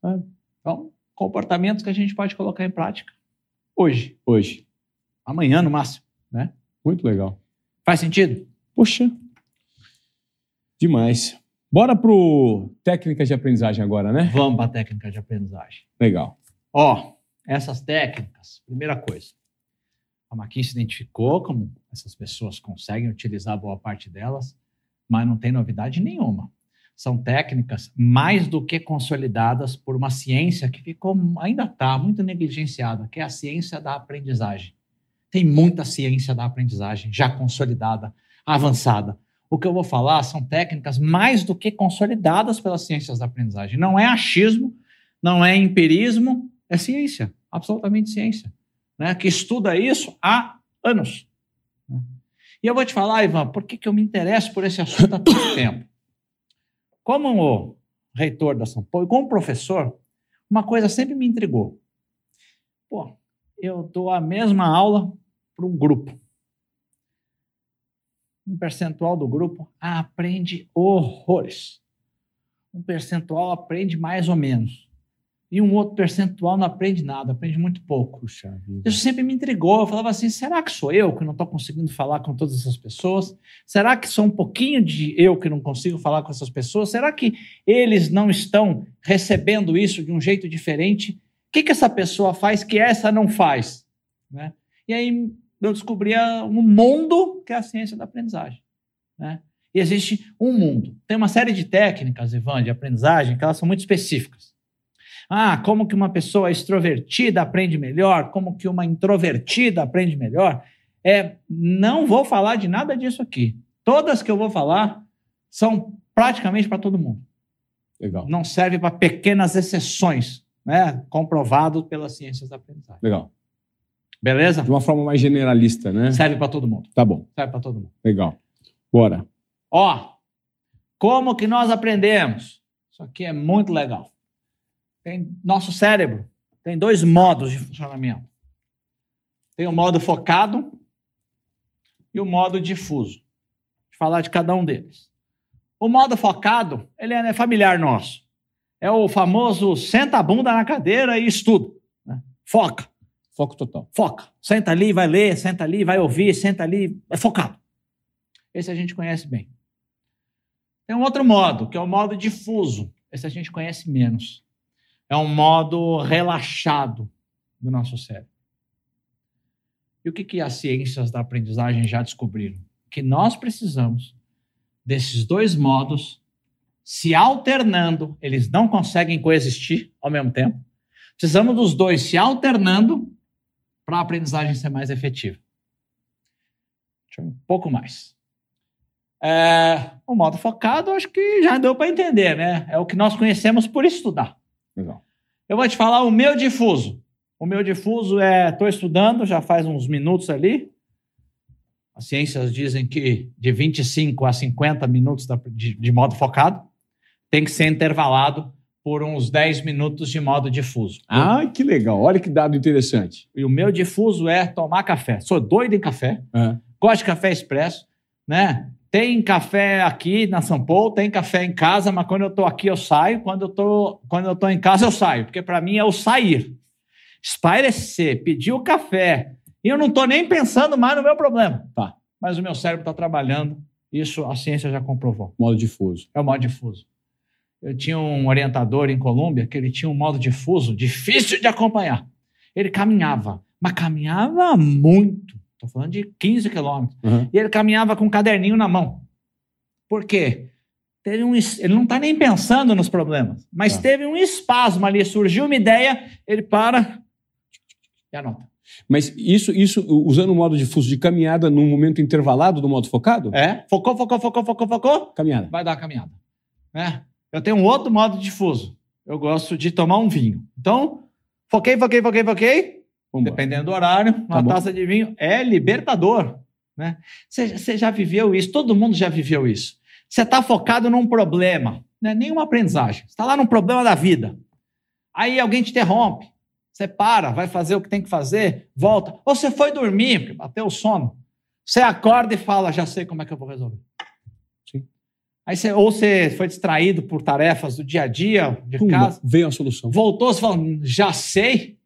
claro. Então, comportamentos que a gente pode colocar em prática hoje, Hoje. amanhã no máximo. Muito legal. Faz sentido? Poxa. Demais. Bora pro técnicas de aprendizagem agora, né? Vamos para a técnica de aprendizagem. Legal. Ó, essas técnicas, primeira coisa, a McKinsey identificou como essas pessoas conseguem utilizar boa parte delas, mas não tem novidade nenhuma. São técnicas mais do que consolidadas por uma ciência que ficou, ainda está muito negligenciada, que é a ciência da aprendizagem. Tem muita ciência da aprendizagem já consolidada, avançada. O que eu vou falar são técnicas mais do que consolidadas pelas ciências da aprendizagem. Não é achismo, não é empirismo, é ciência, absolutamente ciência, né? que estuda isso há anos. né? E eu vou te falar, Ivan, por que, que eu me interesso por esse assunto há tanto [coughs] tempo? Como reitor da São Paulo, como professor, uma coisa sempre me intrigou. Pô, eu dou a mesma aula para um grupo. Um percentual do grupo aprende horrores. Um percentual aprende mais ou menos e um outro percentual não aprende nada, aprende muito pouco. Puxa vida. Isso sempre me intrigou. Eu falava assim: será que sou eu que não estou conseguindo falar com todas essas pessoas? Será que sou um pouquinho de eu que não consigo falar com essas pessoas? Será que eles não estão recebendo isso de um jeito diferente? O que, que essa pessoa faz que essa não faz? Né? E aí eu descobri um mundo que é a ciência da aprendizagem. Né? E existe um mundo. Tem uma série de técnicas, Ivan, de aprendizagem, que elas são muito específicas. Ah, como que uma pessoa extrovertida aprende melhor, como que uma introvertida aprende melhor. É, não vou falar de nada disso aqui. Todas que eu vou falar são praticamente para todo mundo. Legal. Não serve para pequenas exceções, né? Comprovado pelas ciências da aprendizagem. Legal. Beleza? De uma forma mais generalista, né? Serve para todo mundo. Tá bom. Serve para todo mundo. Legal. Bora. Ó, como que nós aprendemos? Isso aqui é muito legal. Tem nosso cérebro tem dois modos de funcionamento. Tem o modo focado e o modo difuso. Vou falar de cada um deles. O modo focado, ele é familiar nosso. É o famoso senta a bunda na cadeira e estuda. né? Foca, Foco total. foca. Senta ali, vai ler, senta ali, vai ouvir, senta ali. É focado. Esse a gente conhece bem. Tem um outro modo, que é o modo difuso. Esse a gente conhece menos. É um modo relaxado do nosso cérebro. E o que, que as ciências da aprendizagem já descobriram? Que nós precisamos desses dois modos se alternando, eles não conseguem coexistir ao mesmo tempo. Precisamos dos dois se alternando para a aprendizagem ser mais efetiva. Deixa eu ir um pouco mais. É, o modo focado, acho que já deu para entender, né? É o que nós conhecemos por estudar. Legal. Eu vou te falar o meu difuso. O meu difuso é, estou estudando, já faz uns minutos ali. As ciências dizem que de 25 a 50 minutos de, de modo focado tem que ser intervalado por uns 10 minutos de modo difuso. Ah, que legal. Olha que dado interessante. E o meu difuso é tomar café. Sou doido em café, É. gosto de café expresso, né? Tem café aqui na São Paulo, tem café em casa, mas quando eu tô aqui eu saio, quando eu tô, quando eu tô em casa eu saio, porque para mim é o sair. Espairecer, pedir o café, e eu não tô nem pensando mais no meu problema. Tá. Mas o meu cérebro está trabalhando, isso a ciência já comprovou. Modo difuso. É o modo difuso. Eu tinha um orientador em Colômbia que ele tinha um modo difuso difícil de acompanhar. Ele caminhava, mas caminhava muito. Estou falando de 15 quilômetros. Uhum. E ele caminhava com um caderninho na mão. Por quê? Teve um, ele não está nem pensando nos problemas, mas Tá. teve um espasmo ali, surgiu uma ideia, ele para e anota. Mas isso, isso usando o modo difuso de caminhada num momento intervalado do modo focado? É? Focou, focou, focou, focou, focou, Caminhada. vai dar a caminhada. Né? Eu tenho um outro modo difuso. Eu gosto de tomar um vinho. Então, foquei, foquei, foquei, foquei. Vamos Dependendo do horário, uma Tá taça de vinho é libertador. Né? Você, você já viveu isso, todo mundo já viveu isso. Você está focado num problema, não é nenhuma aprendizagem. Você está lá num problema da vida. Aí alguém te interrompe. Você para, vai fazer o que tem que fazer, volta. Ou você foi dormir, porque bateu o sono. Você acorda e fala, já sei como é que eu vou resolver. Aí você, ou você foi distraído por tarefas do dia a dia, de Pumba, casa. veio a solução. Voltou, você fala, já sei,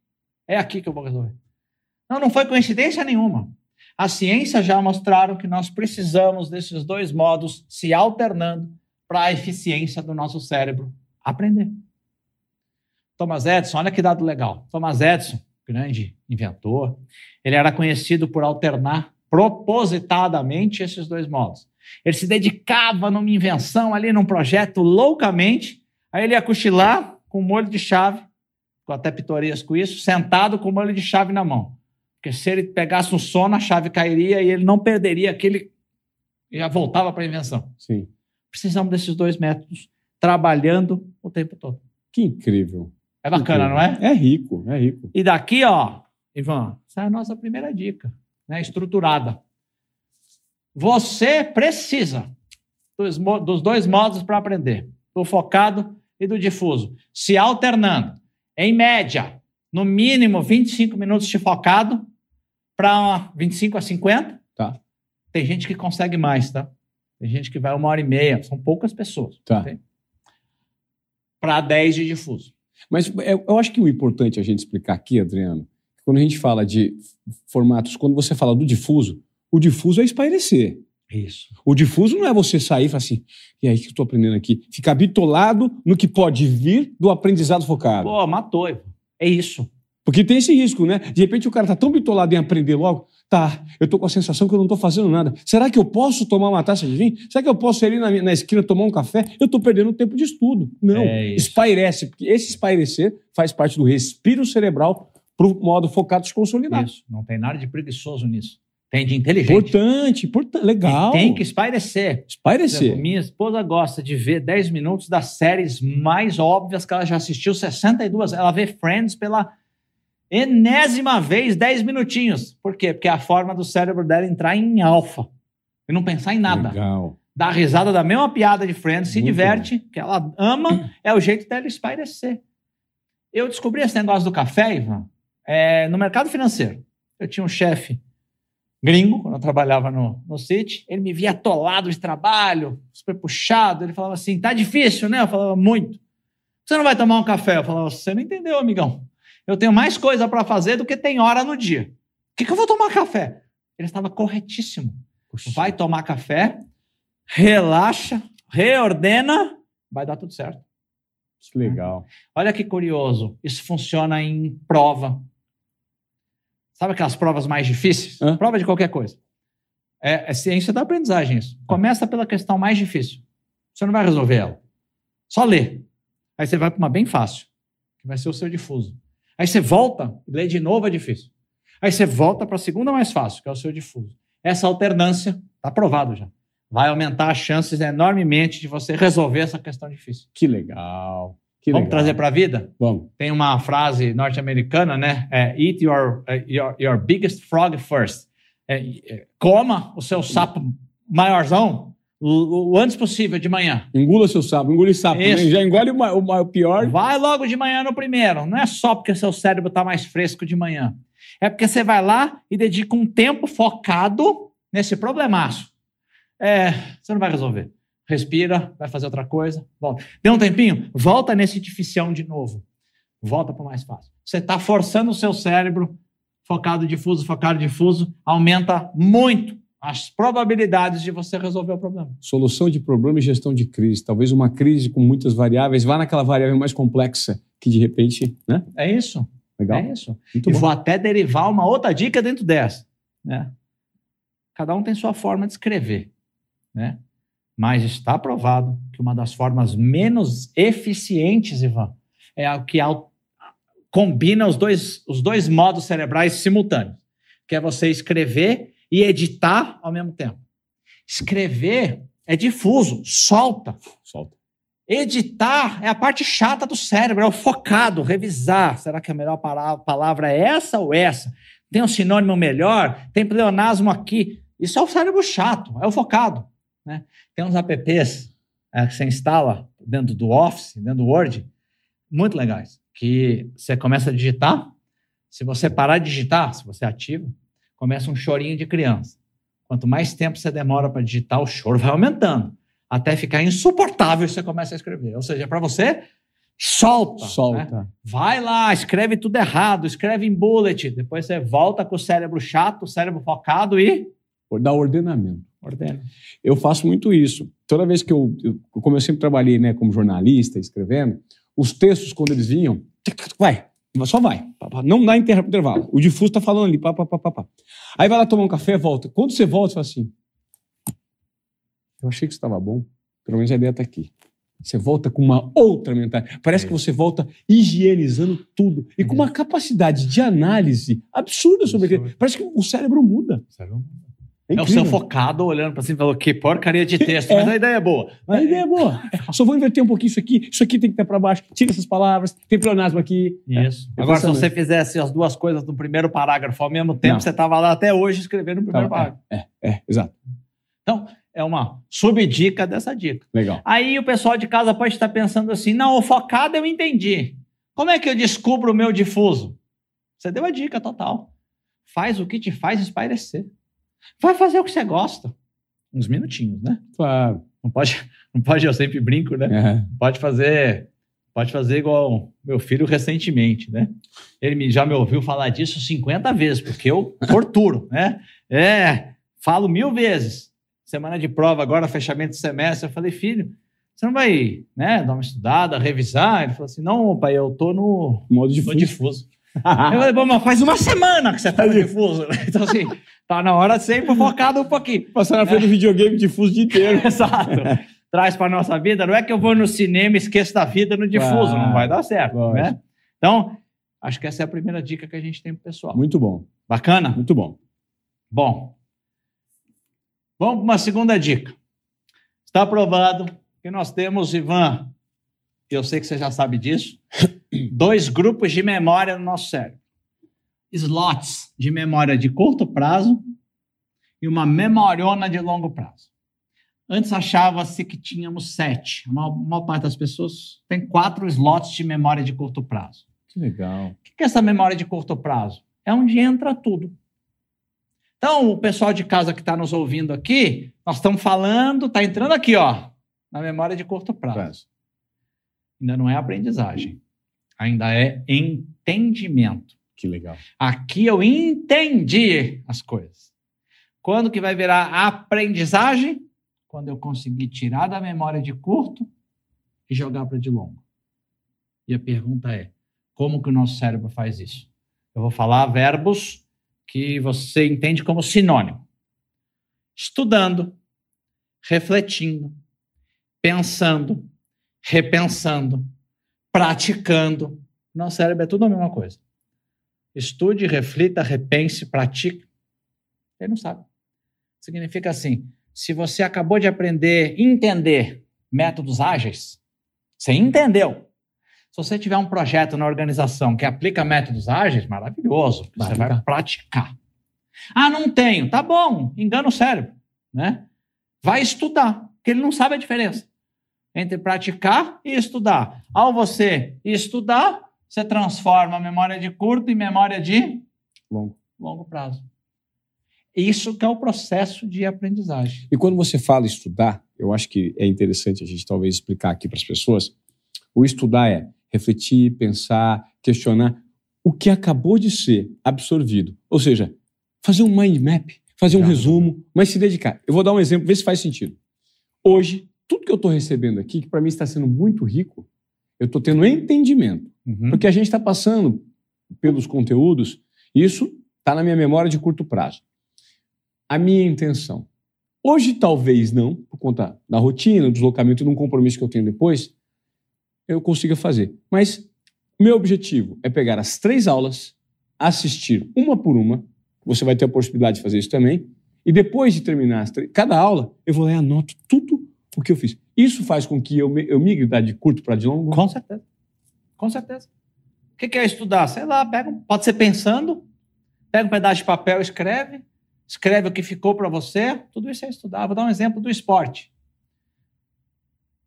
é aqui que eu vou resolver. Não, não foi coincidência nenhuma. A ciência já mostraram que nós precisamos desses dois modos se alternando para a eficiência do nosso cérebro aprender. Thomas Edison, olha que dado legal. Thomas Edison, grande inventor, ele era conhecido por alternar propositadamente esses dois modos. Ele se dedicava numa invenção ali, num projeto loucamente, aí ele ia cochilar com um molho de chave, ficou até pitoresco isso, sentado com o molho de chave na mão. Porque se ele pegasse um sono, a chave cairia e ele não perderia aquele. e já voltava para a invenção. Sim. Precisamos desses dois métodos trabalhando o tempo todo. Que incrível. É bacana, não é? É rico, é rico. E daqui, ó, Ivan, essa é a nossa primeira dica, né? Estruturada. Você precisa dos, dos dois modos para aprender: do focado e do difuso, se alternando. Em média, no mínimo 25 minutos de focado para 25 a 50. Tá. Tem gente que consegue mais, tá? Tem gente que vai uma hora e meia, são poucas pessoas. Tá. Para 10 de difuso. Mas é- eu acho que o importante a gente explicar aqui, Adriano, é quando a gente fala de formatos, quando você fala do difuso, o difuso é espairecer. Isso. O difuso não é você sair e falar assim, e aí o que eu estou aprendendo aqui? Ficar bitolado no que pode vir do aprendizado focado. Pô, matou. É isso. Porque tem esse risco, né? De repente o cara tá tão bitolado em aprender logo, tá, eu tô com a sensação que eu não tô fazendo nada. Será que eu posso tomar uma taça de vinho? Será que eu posso ir ali na, na esquina tomar um café? Eu tô perdendo tempo de estudo. Não, É isso. espairece, porque esse espairecer faz parte do respiro cerebral pro modo focado se consolidar. Isso. Não tem nada de preguiçoso nisso. Tem de inteligente. Importante, importante, legal. Tem que espairecer. Exemplo, espairecer. Minha esposa gosta de ver 10 minutos das séries mais óbvias que ela já assistiu, 62. Ela vê Friends pela enésima vez, 10 minutinhos. Por quê? Porque é a forma do cérebro dela entrar em alfa e não pensar em nada. Legal. Dá risada da mesma piada de Friends, se Muito diverte, que ela ama, é o jeito dela espairecer. Eu descobri esse negócio do café, Ivan, é, no mercado financeiro. Eu tinha um chefe gringo, quando eu trabalhava no, no City, ele me via atolado de trabalho, super puxado, ele falava assim, tá difícil, né? Eu falava, muito. Você não vai tomar um café? Eu falava, você não entendeu, amigão. Eu tenho mais coisa para fazer do que tem hora no dia. O que, que eu vou tomar café? Ele estava corretíssimo. Puxa. Vai tomar café, relaxa, reordena, vai dar tudo certo. Que legal. Olha que curioso, isso funciona em prova. Sabe aquelas provas mais difíceis? Hã? Prova de qualquer coisa. É, é ciência da aprendizagem isso. Começa pela questão mais difícil. Você não vai resolver ela. Só lê. Aí você vai para uma bem fácil, que vai ser o seu difuso. Aí você volta e lê de novo a difícil. Aí você volta para a segunda mais fácil, que é o seu difuso. Essa alternância, está provado já, vai aumentar as chances enormemente de você resolver essa questão difícil. Que legal. Que Vamos legal. trazer para a vida? Vamos. Tem uma frase norte-americana, né? É, Eat your, eh, your, your biggest frog first. É, é, coma o seu sapo maiorzão o, o antes possível de manhã. Engula seu sapo, engole sapo. Isso. Já engole o, o o pior. Vai logo de manhã no primeiro. Não é só porque seu cérebro está mais fresco de manhã. É porque você vai lá e dedica um tempo focado nesse problemaço. É, você não vai resolver. Respira, vai fazer outra coisa, volta. Deu um tempinho? Volta nesse dificião de novo. Volta para o mais fácil. Você está forçando o seu cérebro, focado difuso, focado difuso, aumenta muito as probabilidades de você resolver o problema. Solução de problema e gestão de crise. Talvez uma crise com muitas variáveis, vá naquela variável mais complexa que de repente, né? É isso. Legal. É isso. Muito e bom. vou até derivar uma outra dica dentro dessa. Né? Cada um tem sua forma de escrever, né? Mas está provado que uma das formas menos eficientes, Ivan, é a que combina os dois, os dois modos cerebrais simultâneos, que é você escrever e editar ao mesmo tempo. Escrever é difuso, solta. Solta. Editar é a parte chata do cérebro, é o focado, revisar. Será que a melhor palavra é essa ou essa? Tem um sinônimo melhor? Tem pleonasmo aqui? Isso é o cérebro chato, é o focado. Né? Tem uns apps é, que você instala dentro do Office, dentro do Word, muito legais, que você começa a digitar. Se você parar de digitar, se você ativa, começa um chorinho de criança. Quanto mais tempo você demora para digitar, o choro vai aumentando até ficar insuportável e você começa a escrever. Ou seja, para você, solta. Solta. Né? Vai lá, escreve tudo errado, escreve em bullet. Depois você volta com o cérebro chato, o cérebro focado e. Dá ordenamento. Ordena. Eu faço muito isso. Toda vez que eu, eu, como eu sempre trabalhei né, como jornalista, escrevendo, os textos, quando eles vinham, vai, só vai. Não dá intervalo. O difuso está falando ali, pá, pá, pá, pá. Aí vai lá tomar um café, volta. Quando você volta, você fala assim, eu achei que estava bom. Pelo menos a ideia está aqui. Você volta com uma outra mentalidade. Parece é. que você volta higienizando tudo. E com uma capacidade de análise absurda sobre aquilo. Parece que o cérebro muda. O cérebro muda. É, é, o seu focado olhando para cima e falou que porcaria de texto, é. mas a ideia é boa. A ideia é boa. [laughs] Só vou inverter um pouquinho isso aqui, isso aqui tem que estar para baixo, tira essas palavras, tem pleonasmo aqui. Isso. É. Agora, se você fizesse as duas coisas no primeiro parágrafo ao mesmo tempo, Não. você estava lá até hoje escrevendo o primeiro é, parágrafo. É, é, exato. Então, é uma subdica dessa dica. Legal. Aí o pessoal de casa pode estar pensando assim: não, o focado eu entendi. Como é que eu descubro o meu difuso? Você deu a dica total. Faz o que te faz espairecer. Vai fazer o que você gosta. Uns minutinhos, né? Claro. Não pode, [laughs] não pode, eu sempre brinco, né? É. Pode fazer, pode fazer igual meu filho recentemente, né? Ele já me ouviu falar disso 50 vezes, porque eu [laughs] torturo, né? É, falo mil vezes semana de prova agora, fechamento do semestre. Eu falei, filho, você não vai né, dar uma estudada, revisar? Ele falou assim, não, pai, eu tô no modo difuso. Eu falei, bom, mas faz uma semana que você tá no difuso. Então, assim, tá na hora sempre focado um pouquinho. Passar na frente do videogame difuso o dia inteiro. [laughs] Exato. Traz para nossa vida. Não é que eu vou no cinema e esqueço da vida no difuso. Ah, não vai dar certo, né? Então, acho que essa é a primeira dica que a gente tem pro pessoal. Muito bom. Bacana? Muito bom. Bom, Vamos para uma segunda dica. Está provado que nós temos, Ivan, eu sei que você já sabe disso, [coughs] dois grupos de memória no nosso cérebro. Slots de memória de curto prazo e uma memoriona de longo prazo. Antes achava-se que tínhamos sete. A maior, maior, parte das pessoas tem quatro slots de memória de curto prazo. Que legal. O que é essa memória de curto prazo? É onde entra tudo. Então, o pessoal de casa que está nos ouvindo aqui, nós estamos falando, está entrando aqui, ó, na memória de curto prazo. Ainda não é aprendizagem, ainda é entendimento. Que legal. Aqui eu entendi as coisas. Quando que vai virar aprendizagem? Quando eu conseguir tirar da memória de curto e jogar para de longo. E a pergunta é: como que o nosso cérebro faz isso? Eu vou falar verbos que você entende como sinônimo. Estudando, refletindo, pensando, repensando, praticando. Nosso cérebro é tudo a mesma coisa. Estude, reflita, repense, pratique. Ele não sabe. Significa assim: se você acabou de aprender, entender métodos ágeis, você entendeu, se você tiver um projeto na organização que aplica métodos ágeis, maravilhoso. Você vai praticar. Ah, não tenho. Tá bom, engana o cérebro. Né? Vai estudar, porque ele não sabe a diferença entre praticar e estudar. Ao você estudar, você transforma a memória de curto em memória de longo, longo prazo. Isso que é o processo de aprendizagem. E quando você fala estudar, eu acho que é interessante a gente talvez explicar aqui para as pessoas. O estudar é refletir, pensar, questionar o que acabou de ser absorvido. Ou seja, fazer um mind map, fazer um resumo, mas se dedicar. Eu vou dar um exemplo, ver se faz sentido. Hoje, tudo que eu estou recebendo aqui, que para mim está sendo muito rico, eu estou tendo entendimento. Uhum. Porque a gente está passando pelos conteúdos, isso está na minha memória de curto prazo. a minha intenção. Hoje, talvez não, por conta da rotina, do deslocamento e de um compromisso que eu tenho depois, eu consiga fazer. Mas meu objetivo é pegar as três aulas, assistir uma por uma, você vai ter a possibilidade de fazer isso também, e depois de terminar cada aula, eu vou lá e anoto tudo o que eu fiz. Isso faz com que eu, eu migre da de curto para de longo? Com certeza. Com certeza. O que é estudar? Sei lá, pega, pode ser pensando, pega um pedaço de papel, escreve, escreve o que ficou para você, tudo isso é estudar. Vou dar um exemplo do esporte.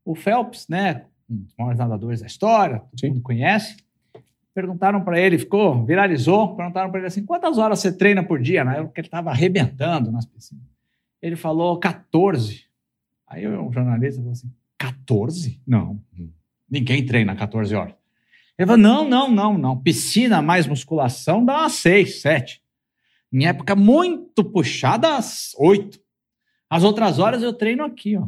O Phelps, né, um dos maiores nadadores da história, todo Sim. mundo conhece, perguntaram para ele, ficou, viralizou, perguntaram para ele assim, quantas horas você treina por dia? Na época ele estava arrebentando nas piscinas. Ele falou 14. Aí o jornalista falou assim, 14? Não, ninguém treina 14 horas. Ele falou, não, não, não, não, piscina mais musculação dá umas 6, 7. Em época muito puxada, às 8. As outras horas eu treino aqui, ó.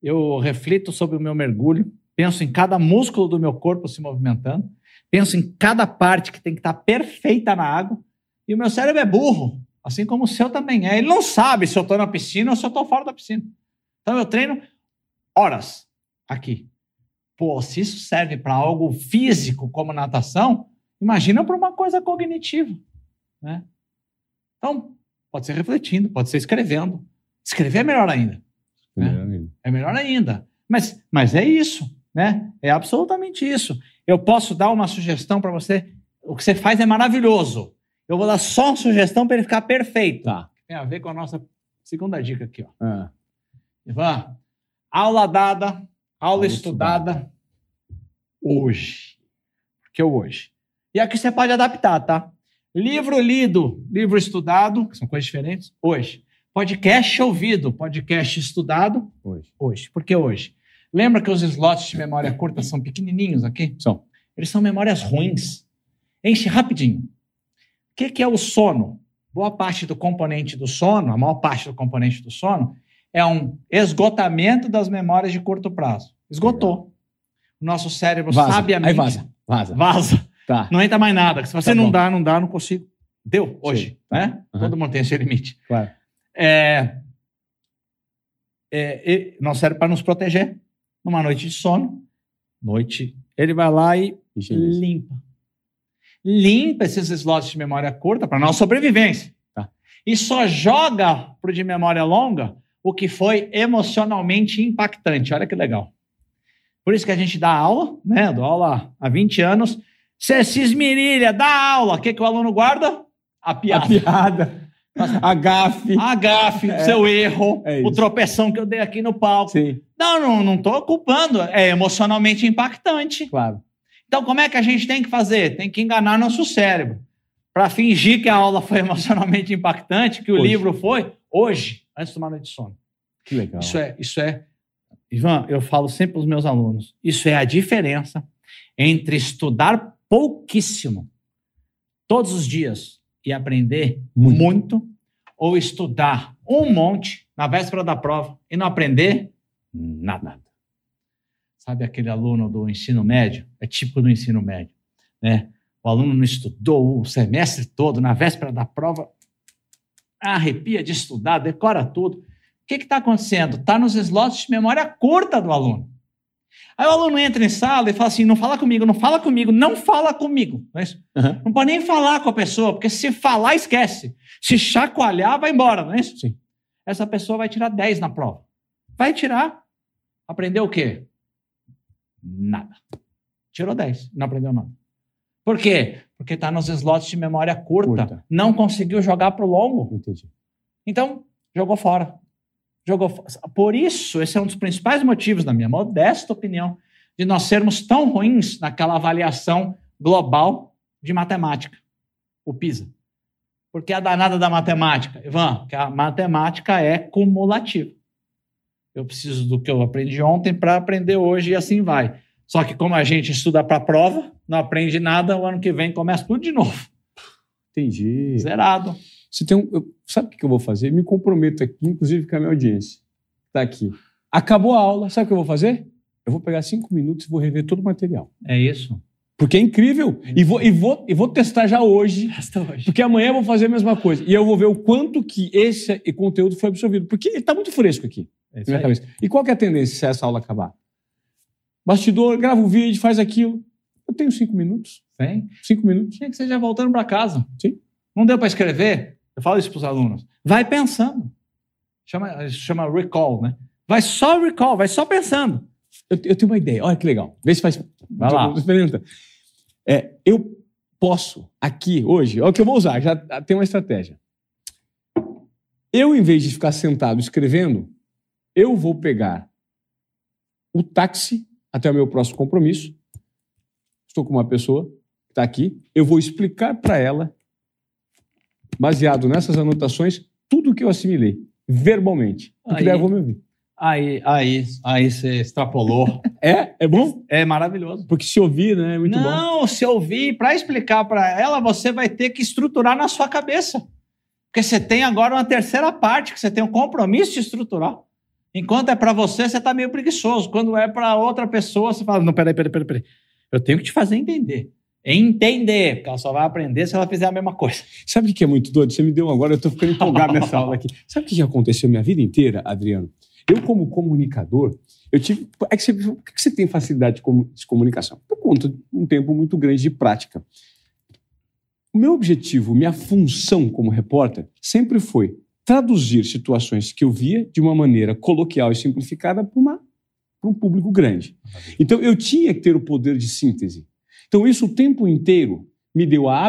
Eu reflito sobre o meu mergulho, penso em cada músculo do meu corpo se movimentando, penso em cada parte que tem que estar perfeita na água, e o meu cérebro é burro, assim como o seu também é. Ele não sabe se eu estou na piscina ou se eu estou fora da piscina. Então eu treino horas aqui. Pô, se isso serve para algo físico como natação, imagina para uma coisa cognitiva, né? Então, pode ser refletindo, pode ser escrevendo. Escrever é melhor ainda. É melhor né? ainda. É melhor ainda. Mas, mas é isso, né? É absolutamente isso. Eu posso dar uma sugestão para você. O que você faz é maravilhoso. Eu vou dar só uma sugestão para ele ficar perfeito. Tá. Tem a ver com a nossa segunda dica aqui, ó. É. Ivan, aula dada, aula, aula estudada, estudada hoje. Porque hoje. E aqui você pode adaptar, tá? Livro lido, livro estudado, que são coisas diferentes, hoje. Podcast ouvido, podcast estudado, hoje. Hoje. Por que hoje? Lembra que os slots de memória curta são pequenininhos aqui? São. Eles são memórias ruins. Enche rapidinho. O que, que é o sono? Boa parte do componente do sono, a maior parte do componente do sono, é um esgotamento das memórias de curto prazo. Esgotou. O nosso cérebro vaza. sabiamente. Aí vaza. Vaza. Vaza. Tá. Não entra mais nada. Se você tá não bom. dá, não dá, não consigo. Deu hoje. Né? Uhum. Todo mundo tem esse limite. Claro. É, é, é, nosso cérebro para nos proteger numa noite de sono, noite, ele vai lá e Higieniza. limpa. Limpa esses slots de memória curta para nossa sobrevivência. Tá. E só joga para o de memória longa o que foi emocionalmente impactante. Olha que legal. Por isso que a gente dá aula, né? Dou aula há 20 anos. Você se esmirilha, dá aula. O que, que o aluno guarda? A piada. A piada. A gafe. A gafe, é. seu erro, é o tropeção que eu dei aqui no palco. Sim. Não, não, não estou culpando. É emocionalmente impactante. Claro. Então, como é que a gente tem que fazer? Tem que enganar nosso cérebro. Para fingir que a aula foi emocionalmente impactante, que o hoje. livro foi, hoje, antes de tomar noite de sono. Que legal. Isso é, isso é. Ivan, eu falo sempre para os meus alunos: isso é a diferença entre estudar pouquíssimo todos os dias e aprender muito, muito ou estudar um monte na véspera da prova e não aprender nada. Sabe aquele aluno do ensino médio? É típico do ensino médio, né? O aluno não estudou o semestre todo, na véspera da prova, arrepia de estudar, decora tudo. O que está acontecendo? Está nos slots de memória curta do aluno. Aí o aluno entra em sala e fala assim: não fala comigo, não fala comigo, não fala comigo. Não, é uhum. não pode nem falar com a pessoa, porque se falar, esquece. Se chacoalhar, vai embora, não é isso? Sim. Essa pessoa vai tirar 10 na prova. Vai tirar. Aprendeu o quê? Nada. Tirou 10, não aprendeu nada. Por quê? Porque está nos slots de memória curta. curta. Não conseguiu jogar para o longo. Entendi. Então, jogou fora jogou. Por isso, esse é um dos principais motivos, na minha modesta opinião, de nós sermos tão ruins naquela avaliação global de matemática, o PISA. Porque a danada da matemática, Ivan, que a matemática é cumulativa. Eu preciso do que eu aprendi ontem para aprender hoje e assim vai. Só que como a gente estuda para a prova, não aprende nada, o ano que vem começa tudo de novo. Entendi. Zerado. Você tem um, sabe o que eu vou fazer? Me comprometo aqui, inclusive com a minha audiência. Está aqui. Acabou a aula, sabe o que eu vou fazer? Eu vou pegar cinco minutos e vou rever todo o material. É isso. Porque é incrível. E vou, e vou, e vou testar já hoje, Basta hoje. porque amanhã eu vou fazer a mesma coisa. E eu vou ver o quanto que esse conteúdo foi absorvido. Porque ele está muito fresco aqui É na isso minha aí. cabeça. E qual que é a tendência se essa aula acabar? Bastidor, grava um vídeo, faz aquilo. Eu tenho cinco minutos. Vem. Cinco minutos. Tinha que ser já voltando para casa. Sim. Não deu para escrever? Eu falo isso para os alunos. Vai pensando. Chama, isso chama recall, né? Vai só recall, vai só pensando. Eu, eu tenho uma ideia. Olha que legal. Vê se faz. Vai lá. [laughs] Experimenta. É, eu posso, aqui, hoje, olha o que eu vou usar, já tem uma estratégia. Eu, em vez de ficar sentado escrevendo, eu vou pegar o táxi até o meu próximo compromisso. Estou com uma pessoa que está aqui. Eu vou explicar para ela, baseado nessas anotações, tudo o que eu assimilei, verbalmente. Porque Aí- daí eu vou me ouvir. Aí, aí, aí você extrapolou. [laughs] É? É bom? É maravilhoso. Porque se ouvir, né? É muito bom. não, se ouvir, para explicar para ela, você vai ter que estruturar na sua cabeça. Porque você tem agora uma terceira parte, que você tem um compromisso de estruturar. Enquanto é para você, você está meio preguiçoso. Quando é para outra pessoa, você fala: não, peraí, peraí, peraí, peraí. Eu tenho que te fazer entender. Entender, porque ela só vai aprender se ela fizer a mesma coisa. [laughs] Sabe o que é muito doido? Você me deu agora, eu estou ficando empolgado nessa aula aqui. Sabe o que aconteceu minha vida inteira, Adriano? Eu, como comunicador, eu tive. É que você, por que você tem facilidade de comunicação? Por conta de um tempo muito grande de prática. O meu objetivo, minha função como repórter, sempre foi traduzir situações que eu via de uma maneira coloquial e simplificada para um público grande. Então, eu tinha que ter o poder de síntese. Então, isso o tempo inteiro me deu a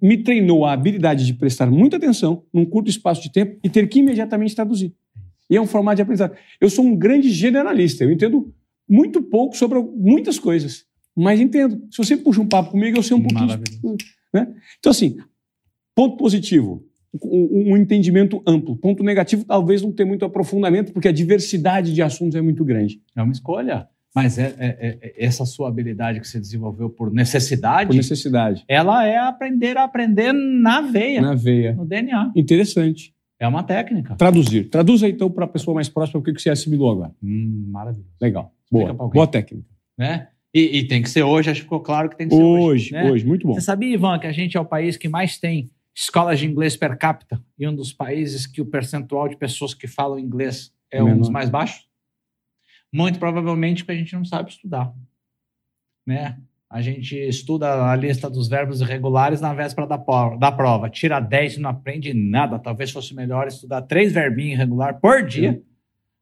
me treinou a habilidade de prestar muita atenção num curto espaço de tempo e ter que imediatamente traduzir. E é um formato de aprendizado. Eu sou um grande generalista, eu entendo muito pouco sobre muitas coisas, mas entendo. Se você puxa um papo comigo, eu sei um pouquinho. Né? Então, assim, ponto positivo, um, entendimento amplo. Ponto negativo, talvez não ter muito aprofundamento, porque a diversidade de assuntos é muito grande. É uma escolha. Mas é, é- é- essa sua habilidade que você desenvolveu por necessidade, Por necessidade. ela é aprender a aprender na veia, Na veia. no DNA. Interessante. É uma técnica. Traduzir. Traduza então para a pessoa mais próxima o que você assimilou agora. Hum, maravilhoso. Legal. Boa. Boa técnica. Né? E, e tem que ser hoje, acho que ficou claro que tem que ser hoje. Hoje, né? hoje, muito bom. Você sabia, Ivan, que a gente é o país que mais tem escolas de inglês per capita e um dos países que o percentual de pessoas que falam inglês é um Menor. dos mais baixos? Muito provavelmente porque a gente não sabe estudar. Né? A gente estuda a lista dos verbos irregulares na véspera da, po- da prova. Tira 10 e não aprende nada. Talvez fosse melhor estudar três verbinhos irregulares por dia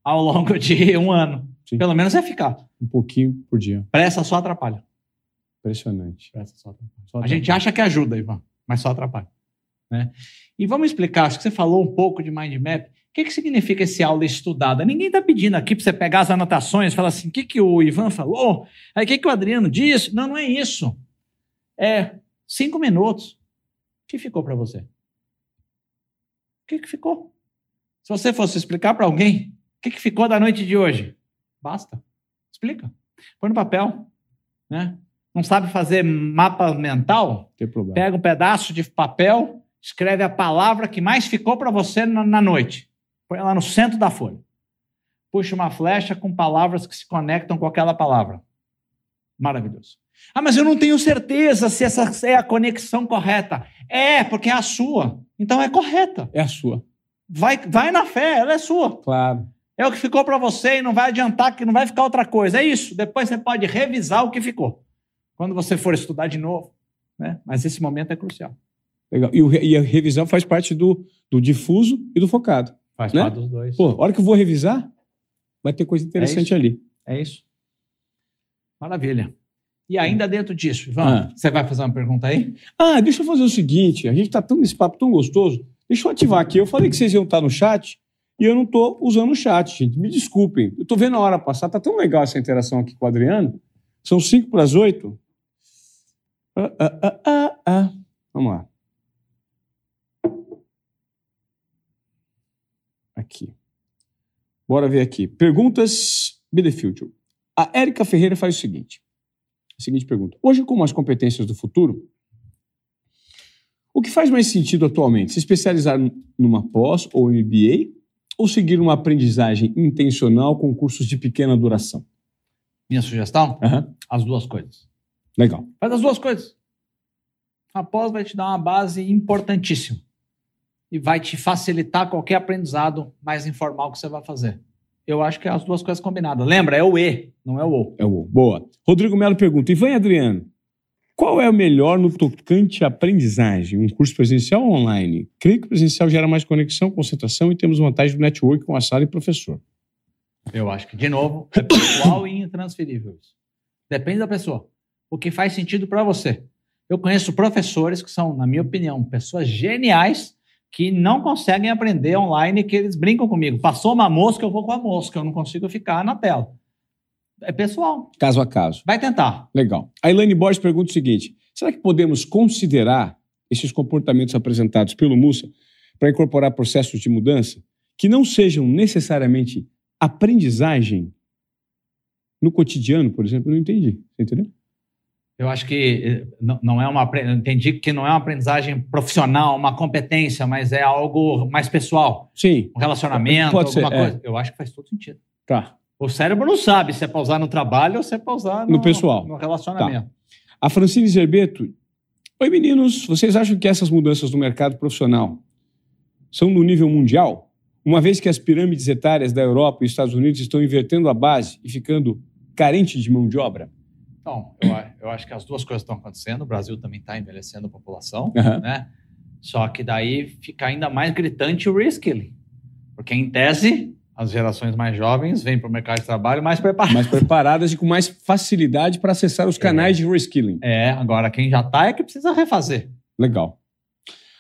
ao longo de um ano. Sim. Pelo menos é ficar. Um pouquinho por dia. Pressa só atrapalha. Impressionante. Pressa só atrapalha. Só A gente acha que ajuda, Ivan, mas só atrapalha. Né? E vamos explicar, acho que você falou um pouco de mind map. O que, que significa esse aula estudada? Ninguém está pedindo aqui para você pegar as anotações e falar assim: o que, que o Ivan falou? Aí o que, que o Adriano disse? Não, não é isso. É cinco minutos. O que ficou para você? O que, que ficou? Se você fosse explicar para alguém, o que, que ficou da noite de hoje? Basta. Explica. Põe no papel. Né? Não sabe fazer mapa mental? Não tem problema. Pega um pedaço de papel, escreve a palavra que mais ficou para você na, na noite. Põe lá no centro da folha. Puxa uma flecha com palavras que se conectam com aquela palavra. Maravilhoso. Ah, mas eu não tenho certeza se essa é a conexão correta. É, porque é a sua. Então é correta. É a sua. Vai, vai na fé, ela é sua. Claro. É o que ficou para você e não vai adiantar que não vai ficar outra coisa. É isso. Depois você pode revisar o que ficou. Quando você for estudar de novo. Né? Mas esse momento é crucial. Legal. E, o e a revisão faz parte do, do difuso e do focado. Faz Né? parte dos dois. Pô, a hora que eu vou revisar, vai ter coisa interessante isso. ali. É isso. Maravilha. E ainda dentro disso, Ivan, Ah. você vai fazer uma pergunta aí? Ah, deixa eu fazer o seguinte: a gente tá tão nesse papo tão gostoso. Deixa eu ativar aqui. Eu falei que vocês iam estar no chat e eu não tô usando o chat, gente. Me desculpem. Eu tô vendo a hora passar. Tá tão legal essa interação aqui com o Adriano. São 5 para as 8. Ah, ah, ah, ah, ah. Vamos lá. Aqui. Bora ver aqui. Perguntas Future. A Érica Ferreira faz o seguinte. A seguinte pergunta. Hoje, como as competências do futuro, o que faz mais sentido atualmente? Se especializar numa pós ou MBA ou seguir uma aprendizagem intencional com cursos de pequena duração? Minha sugestão? Aham. As duas coisas. Legal. Faz as duas coisas. A pós vai te dar uma base importantíssima. E vai te facilitar qualquer aprendizado mais informal que você vai fazer. Eu acho que é as duas coisas combinadas. Lembra, é o E, não é o O. É o Boa. Rodrigo Melo pergunta: Ivan e Adriano, qual é o melhor no tocante à aprendizagem? Um curso presencial ou online? Creio que o presencial gera mais conexão, concentração e temos vantagem do network com a sala e professor. Eu acho que, de novo, é pessoal e intransferível isso. Depende da pessoa. O que faz sentido para você. Eu conheço professores que são, na minha opinião, pessoas geniais que não conseguem aprender online, que eles brincam comigo. Passou uma mosca, eu vou com a mosca, eu não consigo ficar na tela. É pessoal. Caso a caso. Vai tentar. Legal. A Elaine Borges pergunta o seguinte: será que podemos considerar esses comportamentos apresentados pelo Mussa para incorporar processos de mudança que não sejam necessariamente aprendizagem no cotidiano, por exemplo? Eu não entendi. Você entendeu? Eu acho que eh, não, é uma. Entendi que não é uma aprendizagem profissional, uma competência, mas é algo mais pessoal. Sim. Um relacionamento, Pode ser, alguma é. coisa. Eu acho que faz todo sentido. Tá. O cérebro não sabe se é para usar no trabalho ou se é para usar no, No pessoal. no relacionamento. A Francine Zerbeto. Oi, meninos. Vocês acham que essas mudanças no mercado profissional são no nível mundial? Uma vez que as pirâmides etárias da Europa e Estados Unidos estão invertendo a base e ficando carente de mão de obra? Então, eu, eu acho que as duas coisas estão acontecendo. O Brasil também está envelhecendo a população, Aham. né? Só que daí fica ainda mais gritante o reskilling. Porque, em tese, as gerações mais jovens vêm para o mercado de trabalho mais preparadas. mais preparadas e com mais facilidade para acessar os canais de reskilling. É, agora quem já está é que precisa refazer. Legal.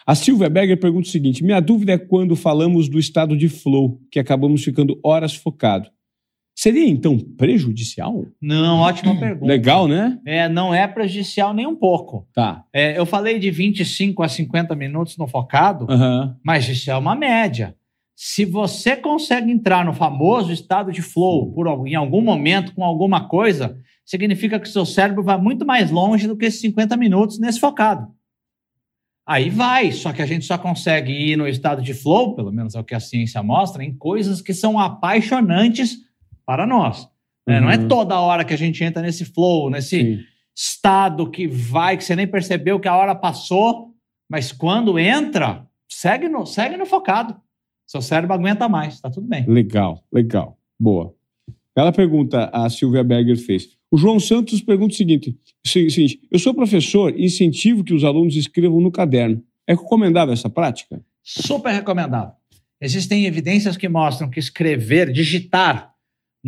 A Silvia Berger pergunta o seguinte: minha dúvida é quando falamos do estado de flow, que acabamos ficando horas focado. Seria então prejudicial? Não, ótima pergunta. Legal, né? É, não é prejudicial nem um pouco. Tá. É, eu falei de 25 a 50 minutos no focado, Aham. mas isso é uma média. Se você consegue entrar no famoso estado de flow por, algum- em algum momento com alguma coisa, significa que seu cérebro vai muito mais longe do que esses 50 minutos nesse focado. Aí vai, só que a gente só consegue ir no estado de flow, pelo menos é o que a ciência mostra, em coisas que são apaixonantes para nós. né? Não é Uhum. toda hora que a gente entra nesse flow, nesse Sim. estado que vai, que você nem percebeu que a hora passou, mas quando entra, segue no, segue no focado. Seu cérebro aguenta mais, tá tudo bem. Legal, legal. Boa. Ela pergunta, a Silvia Berger fez. O João Santos pergunta o seguinte: seguinte: eu sou professor e incentivo que os alunos escrevam no caderno. É recomendável essa prática? Super recomendado. Existem evidências que mostram que escrever, digitar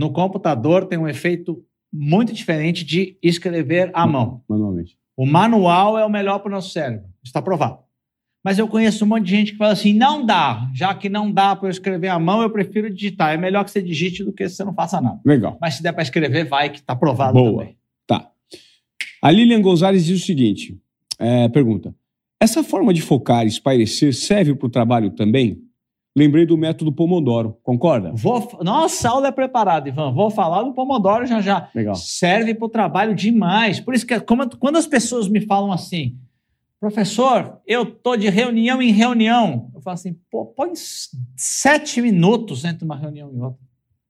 no computador tem um efeito muito diferente de escrever à mão. Manualmente. O manual é o melhor para o nosso cérebro. Está provado. Mas eu conheço um monte de gente que fala assim: não dá. Já que não dá para eu escrever à mão, eu prefiro digitar. É melhor que você digite do que você não faça nada. Legal. Mas se der para escrever, vai, que está provado Boa. também. Tá. A Lilian Gonzalez diz o seguinte: é, pergunta. Essa forma de focar e espairecer serve para o trabalho também? Lembrei do método Pomodoro, concorda? Vou, nossa, aula é preparada, Ivan. Vou falar do Pomodoro já já. Legal. Serve para o trabalho demais. Por isso que como- quando as pessoas me falam assim, professor, eu tô de reunião em reunião, eu falo assim, pô, põe sete minutos entre uma reunião e outra.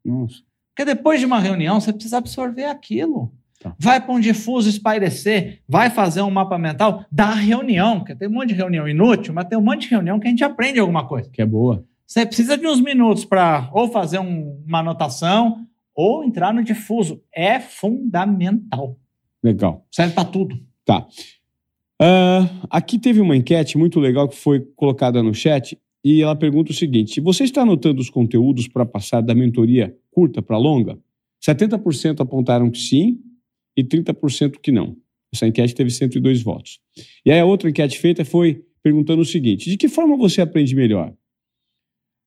Nossa. Porque depois de uma reunião, você precisa absorver aquilo. Tá. Vai para um difuso espairecer, vai fazer um mapa mental da reunião, porque tem um monte de reunião inútil, mas tem um monte de reunião que a gente aprende alguma coisa. Que é boa. Você precisa de uns minutos para ou fazer um- uma anotação ou entrar no difuso. É fundamental. Legal. Serve para tudo. Tá. Ah, aqui teve uma enquete muito legal que foi colocada no chat e ela pergunta o seguinte: você está anotando os conteúdos para passar da mentoria curta para longa? 70% apontaram que sim e 30% que não. Essa enquete teve 102 votos. E aí a outra enquete feita foi perguntando o seguinte: de que forma você aprende melhor?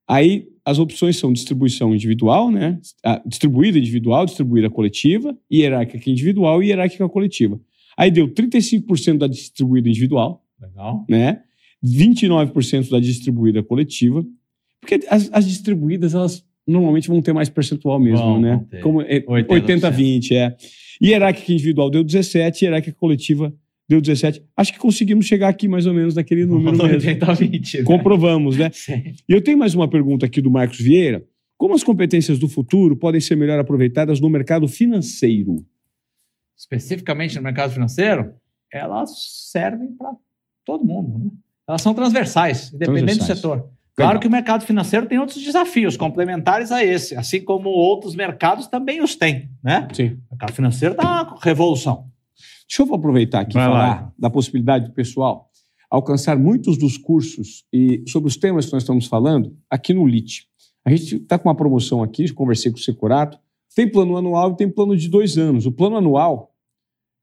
Aí as opções são distribuição individual, né? Distribuída individual, distribuída coletiva, hierárquica individual e hierárquica coletiva. Aí deu 35% da distribuída individual, Legal. né? 29% da distribuída coletiva. Porque as, as distribuídas, elas normalmente vão ter mais percentual mesmo, Vão, né? Como é, 80%. 80-20, é. Hierárquica individual deu 17, hierárquica coletiva deu 17. Acho que conseguimos chegar aqui mais ou menos naquele número mesmo. 80 20. né? Comprovamos, né? E eu tenho mais uma pergunta aqui do Marcos Vieira. Como as competências do futuro podem ser melhor aproveitadas no mercado financeiro? especificamente no mercado financeiro, elas servem para todo mundo. Né? Elas são transversais, independente Transversais. do setor. Claro que o mercado financeiro tem outros desafios complementares a esse, assim como outros mercados também os têm. Né? Sim. O mercado financeiro uma revolução. Deixa eu aproveitar aqui e Vai lá. falar da possibilidade do pessoal alcançar muitos dos cursos e sobre os temas que nós estamos falando aqui no LIT. A gente está com uma promoção aqui, conversei com o Securato. Tem plano anual e tem plano de dois anos. O plano anual,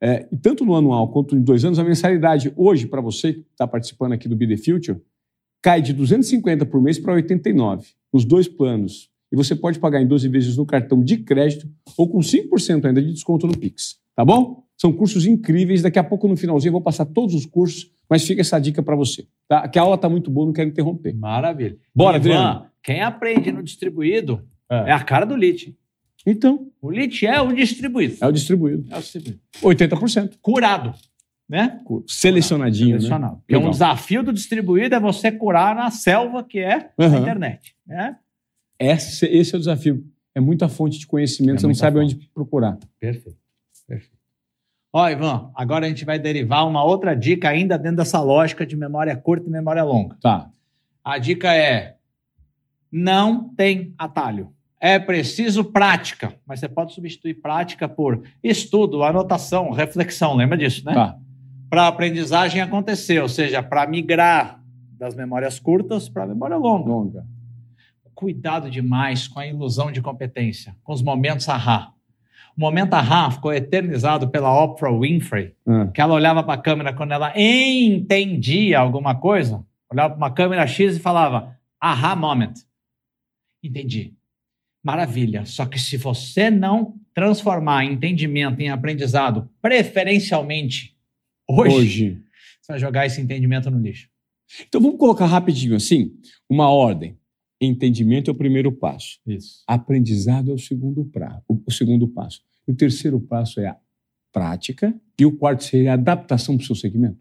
é, e tanto no anual quanto em dois anos, a mensalidade hoje, para você que está participando aqui do Be The Future, cai de 250 por mês para 89, nos dois planos. E você pode pagar em 12 vezes no cartão de crédito ou com 5% ainda de desconto no Pix. Tá bom? São cursos incríveis. Daqui a pouco, no finalzinho, eu vou passar todos os cursos, mas fica essa dica para você. Tá? Que a aula está muito boa, não quero interromper. Maravilha. Bora, Ivan, Adriano. Quem aprende no distribuído É. é, a cara do LIT. Então, O LIT é o distribuído. é o distribuído. É o distribuído. 80%. Curado. Né? Selecionadinho, Selecionado. né? Porque um desafio do distribuído é você curar na selva que é a Aham. internet. Né? Esse, esse é o desafio. É muita fonte de conhecimento, É você não sabe fonte. onde procurar. Perfeito. Ó, Ivan, agora a gente vai derivar uma outra dica ainda dentro dessa lógica de memória curta e memória longa. Tá. A dica é: não tem atalho. É preciso prática, mas você pode substituir prática por estudo, anotação, reflexão. Lembra disso, né? Tá. Para a aprendizagem acontecer, ou seja, para migrar das memórias curtas para a memória longa. Longa. Cuidado demais com a ilusão de competência, com os momentos ahá. O momento ahá ficou eternizado pela Oprah Winfrey, Ah, que ela olhava para a câmera quando ela entendia alguma coisa, olhava para uma câmera X e falava, aha moment. Entendi. Maravilha. Só que se você não transformar entendimento em aprendizado, preferencialmente hoje, hoje. você vai jogar esse entendimento no lixo. Então vamos colocar rapidinho assim, uma ordem. Entendimento é o primeiro passo. Isso. Aprendizado é o segundo, pra, o segundo passo. O terceiro passo é a prática. E o quarto seria a adaptação para o seu segmento.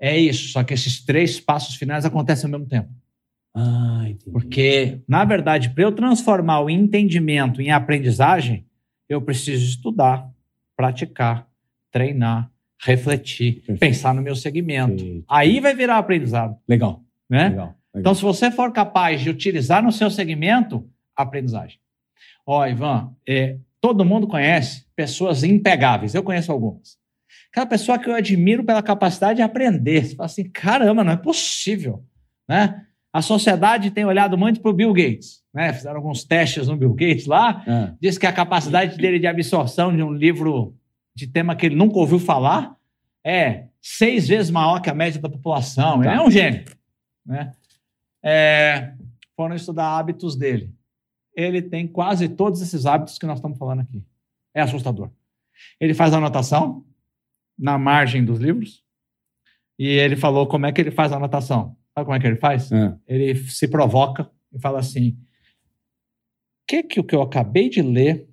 É isso. Só que esses três passos finais acontecem ao mesmo tempo. Ah, entendi. Porque, na verdade, para eu transformar o entendimento em aprendizagem, eu preciso estudar, praticar, treinar, refletir, Perfeito. pensar no meu segmento. Perfeito. Aí vai virar aprendizado, Legal. né? Legal. legal. Então, se você for capaz de utilizar no seu segmento, aprendizagem. Ó, Ivan, é, todo mundo conhece pessoas impegáveis. Eu conheço algumas. Aquela pessoa que eu admiro pela capacidade de aprender. Você fala assim, caramba, não é possível, né? A sociedade tem olhado muito para o Bill Gates, né? Fizeram alguns testes no Bill Gates lá. Ah, Diz que a capacidade dele de absorção de um livro de tema que ele nunca ouviu falar é seis vezes maior que a média da população. Ele Tá. é um gênio. Né? É, foram estudar hábitos dele. Ele tem quase todos esses hábitos que nós estamos falando aqui. É assustador. Ele faz anotação na margem dos livros e ele falou como é que ele faz a anotação. Sabe como é que ele faz? ah. ele se provoca e fala assim: o que que o que eu acabei de ler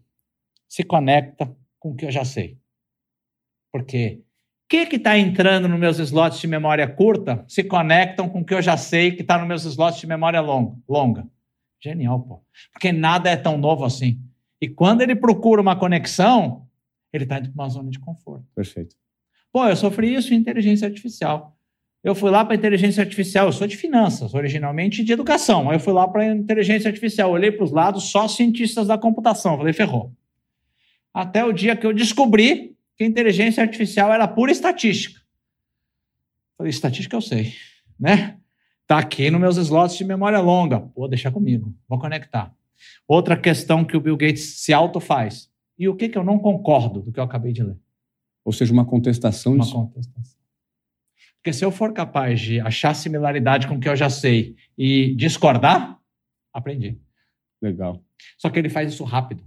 se conecta com o que eu já sei? Porque o que que está entrando nos meus slots de memória curta se conectam com o que eu já sei que está nos meus slots de memória longa? longa? Genial, pô. Porque nada é tão novo assim. E quando ele procura uma conexão, ele está indo para uma zona de conforto. Perfeito. Pô, eu sofri isso em inteligência artificial. Eu fui lá para inteligência artificial, eu sou de finanças, originalmente de educação. Aí eu fui lá para inteligência artificial, olhei para os lados, só cientistas da computação. Falei, ferrou. Até o dia que eu descobri que inteligência artificial era pura estatística. Falei, estatística eu sei, né? Tá aqui nos meus slots de memória longa. Vou deixar comigo, vou conectar. Outra questão que o Bill Gates se auto faz. E o que, que eu não concordo do que eu acabei de ler? Ou seja, uma contestação uma disso. contestação. Porque se eu for capaz de achar similaridade com o que eu já sei e discordar, aprendi. Legal. Só que ele faz isso rápido.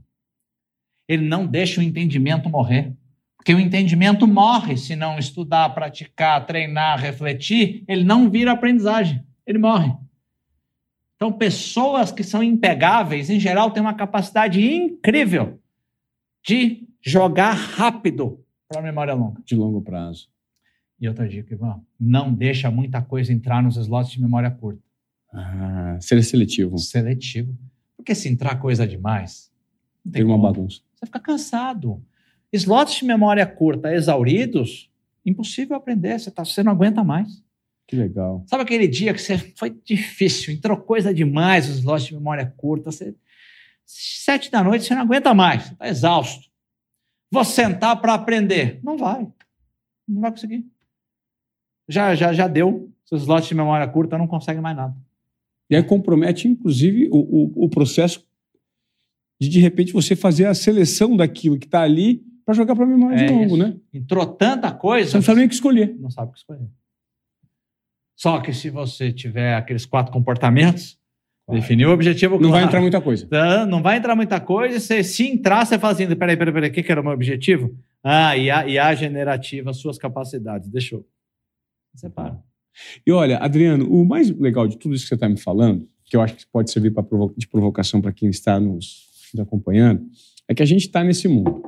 Ele não deixa o entendimento morrer. Porque o entendimento morre se não estudar, praticar, treinar, refletir, ele não vira aprendizagem, ele morre. Então, pessoas que são impegáveis, em geral, têm uma capacidade incrível de jogar rápido para a memória longa. De longo prazo. E outra dica, Ivan, não deixa muita coisa entrar nos slots de memória curta. Ah, ser seletivo. Seletivo. Porque se entrar coisa demais, não tem Tem uma bagunça. Você fica cansado. Slots de memória curta exauridos, impossível aprender, você, tá, você não aguenta mais. Que legal. Sabe aquele dia que você foi difícil, entrou coisa demais os slots de memória curta, você, sete da noite você não aguenta mais, você está exausto. Vou sentar para aprender. Não vai. Não vai conseguir. Já, já, já deu. Seus slots de memória curta não conseguem mais nada. E aí compromete, inclusive, o, o, o processo de, de repente, você fazer a seleção daquilo que está ali para jogar para a memória É de novo, isso. né? Entrou tanta coisa. Você não sabe nem o que escolher. não sabe o que escolher. Só que se você tiver aqueles quatro comportamentos, Claro. definiu o objetivo Não vai claro. entrar muita coisa. Tá, Não vai entrar muita coisa. Você, se entrar, você faz assim, peraí, peraí, peraí, o que, que era o meu objetivo? Ah, IA, IA generativa, suas capacidades. Deixa eu... Separa. E olha, Adriano, o mais legal de tudo isso que você está me falando, que eu acho que pode servir provo- de provocação para quem está nos, nos acompanhando, é que a gente está nesse mundo.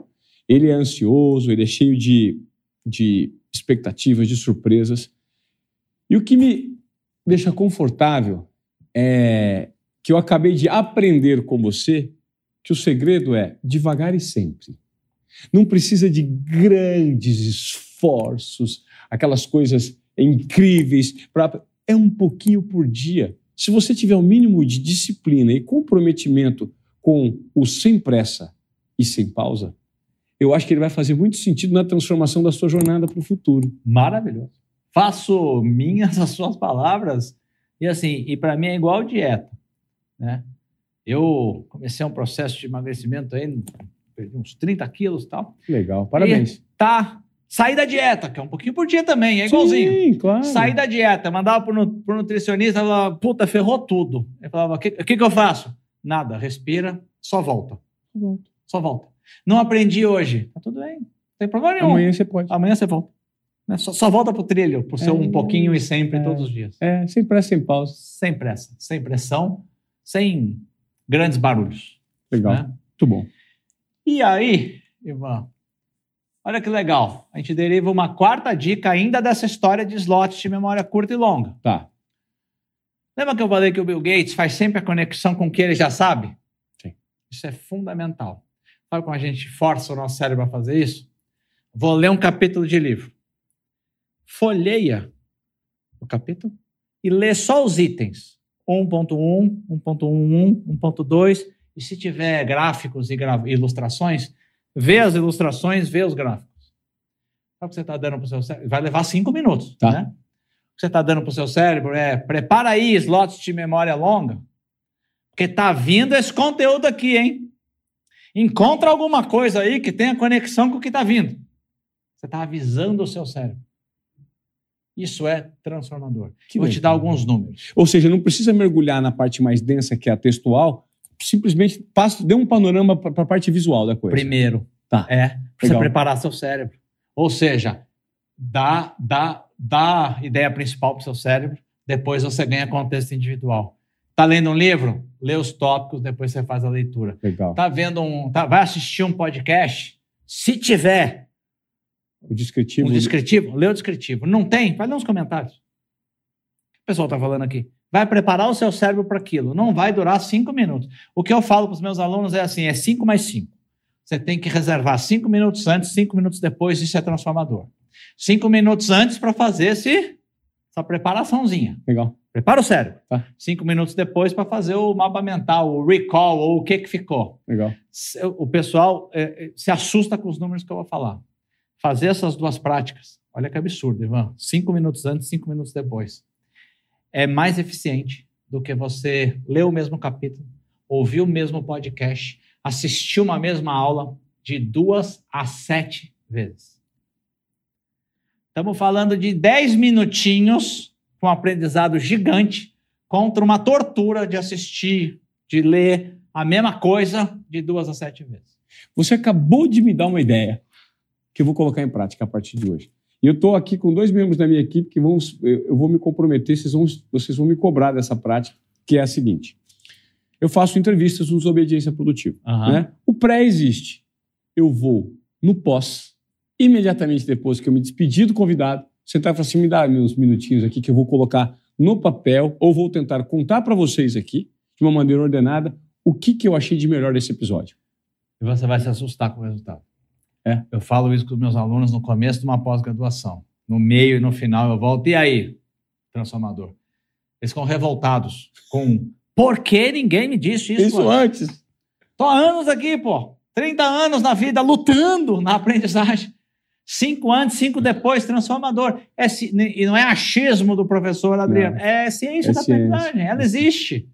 Ele é ansioso, ele é cheio de, de expectativas, de surpresas. E o que me deixa confortável é que eu acabei de aprender com você que o segredo é devagar e sempre. Não precisa de grandes esforços, aquelas coisas incríveis. Pra... É um pouquinho por dia. Se você tiver o mínimo de disciplina e comprometimento com o sem pressa e sem pausa, eu acho que ele vai fazer muito sentido na transformação da sua jornada para o futuro. Maravilhoso. Faço minhas [laughs] as suas palavras e assim, e para mim é igual dieta, né? Eu comecei um processo de emagrecimento aí, perdi uns 30 quilos e tal. Legal, parabéns. Tá, saí da dieta, que é um pouquinho por dia também, é igualzinho. Sim, claro. Saí da dieta, mandava pro, pro nutricionista, falava, puta, ferrou tudo. Ele falava, o que, o que que eu faço? Nada, respira, só volta. Só volta. Não aprendi hoje. Tá tudo bem, não tem problema nenhum. Amanhã você pode. Amanhã você volta. Né? Só, só volta pro trilho, pro seu É. um pouquinho e sempre, É. todos os dias. É, sem pressa, sem pausa. Sem pressa, sem pressão, sem grandes barulhos. Legal. né? Muito bom. E aí, Ivan, olha que legal. A gente deriva uma quarta dica ainda dessa história de slots de memória curta e longa. Tá. Lembra que eu falei que o Bill Gates faz sempre a conexão com o que ele já sabe? Sim. Isso é fundamental. Sabe como a gente força o nosso cérebro a fazer isso? Vou ler um capítulo de livro. Folheia o capítulo e lê só os itens. 1.1, 1.11, 1.2. E se tiver gráficos e gra- ilustrações, vê as ilustrações, vê os gráficos. Sabe o que você está dando para o seu cérebro? Vai levar cinco minutos. Tá. Né? O que você está dando para o seu cérebro é prepara aí slots de memória longa, porque está vindo esse conteúdo aqui, hein? Encontra alguma coisa aí que tenha conexão com o que está vindo. Você está avisando o seu cérebro. Isso é transformador. Que Vou te legal. dar alguns números. Ou seja, não precisa mergulhar na parte mais densa, que é a textual, simplesmente passa, dê um panorama para a parte visual da coisa. Primeiro, Tá. é você Legal. preparar seu cérebro. Ou seja, dá, dá, dá a ideia principal para o seu cérebro, depois você ganha contexto individual. Tá lendo um livro? Lê os tópicos, depois você faz a leitura. Legal. Tá vendo um. Tá, vai assistir um podcast? Se tiver O descritivo. um descritivo, lê o descritivo. Não tem? Vai ler uns comentários. O pessoal está falando aqui? Vai preparar o seu cérebro para aquilo. Não vai durar cinco minutos. O que eu falo para os meus alunos é assim: é cinco mais cinco. Você tem que reservar cinco minutos antes, cinco minutos depois, isso é transformador. Cinco minutos antes para fazer esse, essa preparaçãozinha. Legal. Prepara o cérebro. Tá. Cinco minutos depois para fazer o mapa mental, o recall, ou o que, que ficou Legal. o pessoal é, é, se assusta com os números que eu vou falar. Fazer essas duas práticas, olha que absurdo, Ivan. Cinco minutos antes, cinco minutos depois. É mais eficiente do que você ler o mesmo capítulo, ouvir o mesmo podcast, assistir uma mesma aula de duas a sete vezes. Estamos falando de dez minutinhos com um aprendizado gigante contra uma tortura de assistir, de ler a mesma coisa de duas a sete vezes. Você acabou de me dar uma ideia que eu vou colocar em prática a partir de hoje. E eu estou aqui com dois membros da minha equipe que vão, eu vou me comprometer, vocês vão, vocês vão me cobrar dessa prática, que é a seguinte. Eu faço entrevistas no Desobediência Produtiva. né? O pré existe. Eu vou no pós, imediatamente depois que eu me despedir do convidado, sentar e falar assim, me dá meus minutinhos aqui que eu vou colocar no papel ou vou tentar contar para vocês aqui, de uma maneira ordenada, o que, que eu achei de melhor desse episódio. E você vai se assustar com o resultado. É. Eu falo isso com os meus alunos no começo de uma pós-graduação. No meio e no final eu volto. E aí, transformador? Eles ficam revoltados com por que ninguém me disse isso, Isso antes? antes. Tô há anos aqui, pô. 30 anos na vida lutando na aprendizagem. Cinco antes, cinco depois, transformador. É, e não é achismo do professor Adriano, é ciência É da ciência. aprendizagem. Ela existe.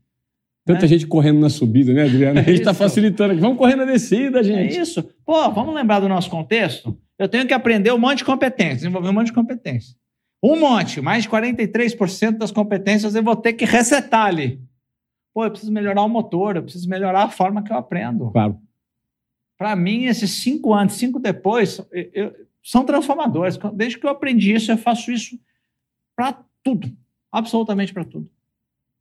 Tanta né? gente correndo na subida, né, Adriano? A gente está facilitando aqui. Vamos correr na descida, É gente. isso. Pô, vamos lembrar do nosso contexto? Eu tenho que aprender um monte de competências, desenvolver um monte de competências. Um monte, mais de 43% das competências eu vou ter que resetar ali. Pô, eu preciso melhorar o motor, eu preciso melhorar a forma que eu aprendo. Claro. Para mim, esses cinco antes, cinco depois, eu- eu- são transformadores. Desde que eu aprendi isso, eu faço isso para tudo. Absolutamente para tudo.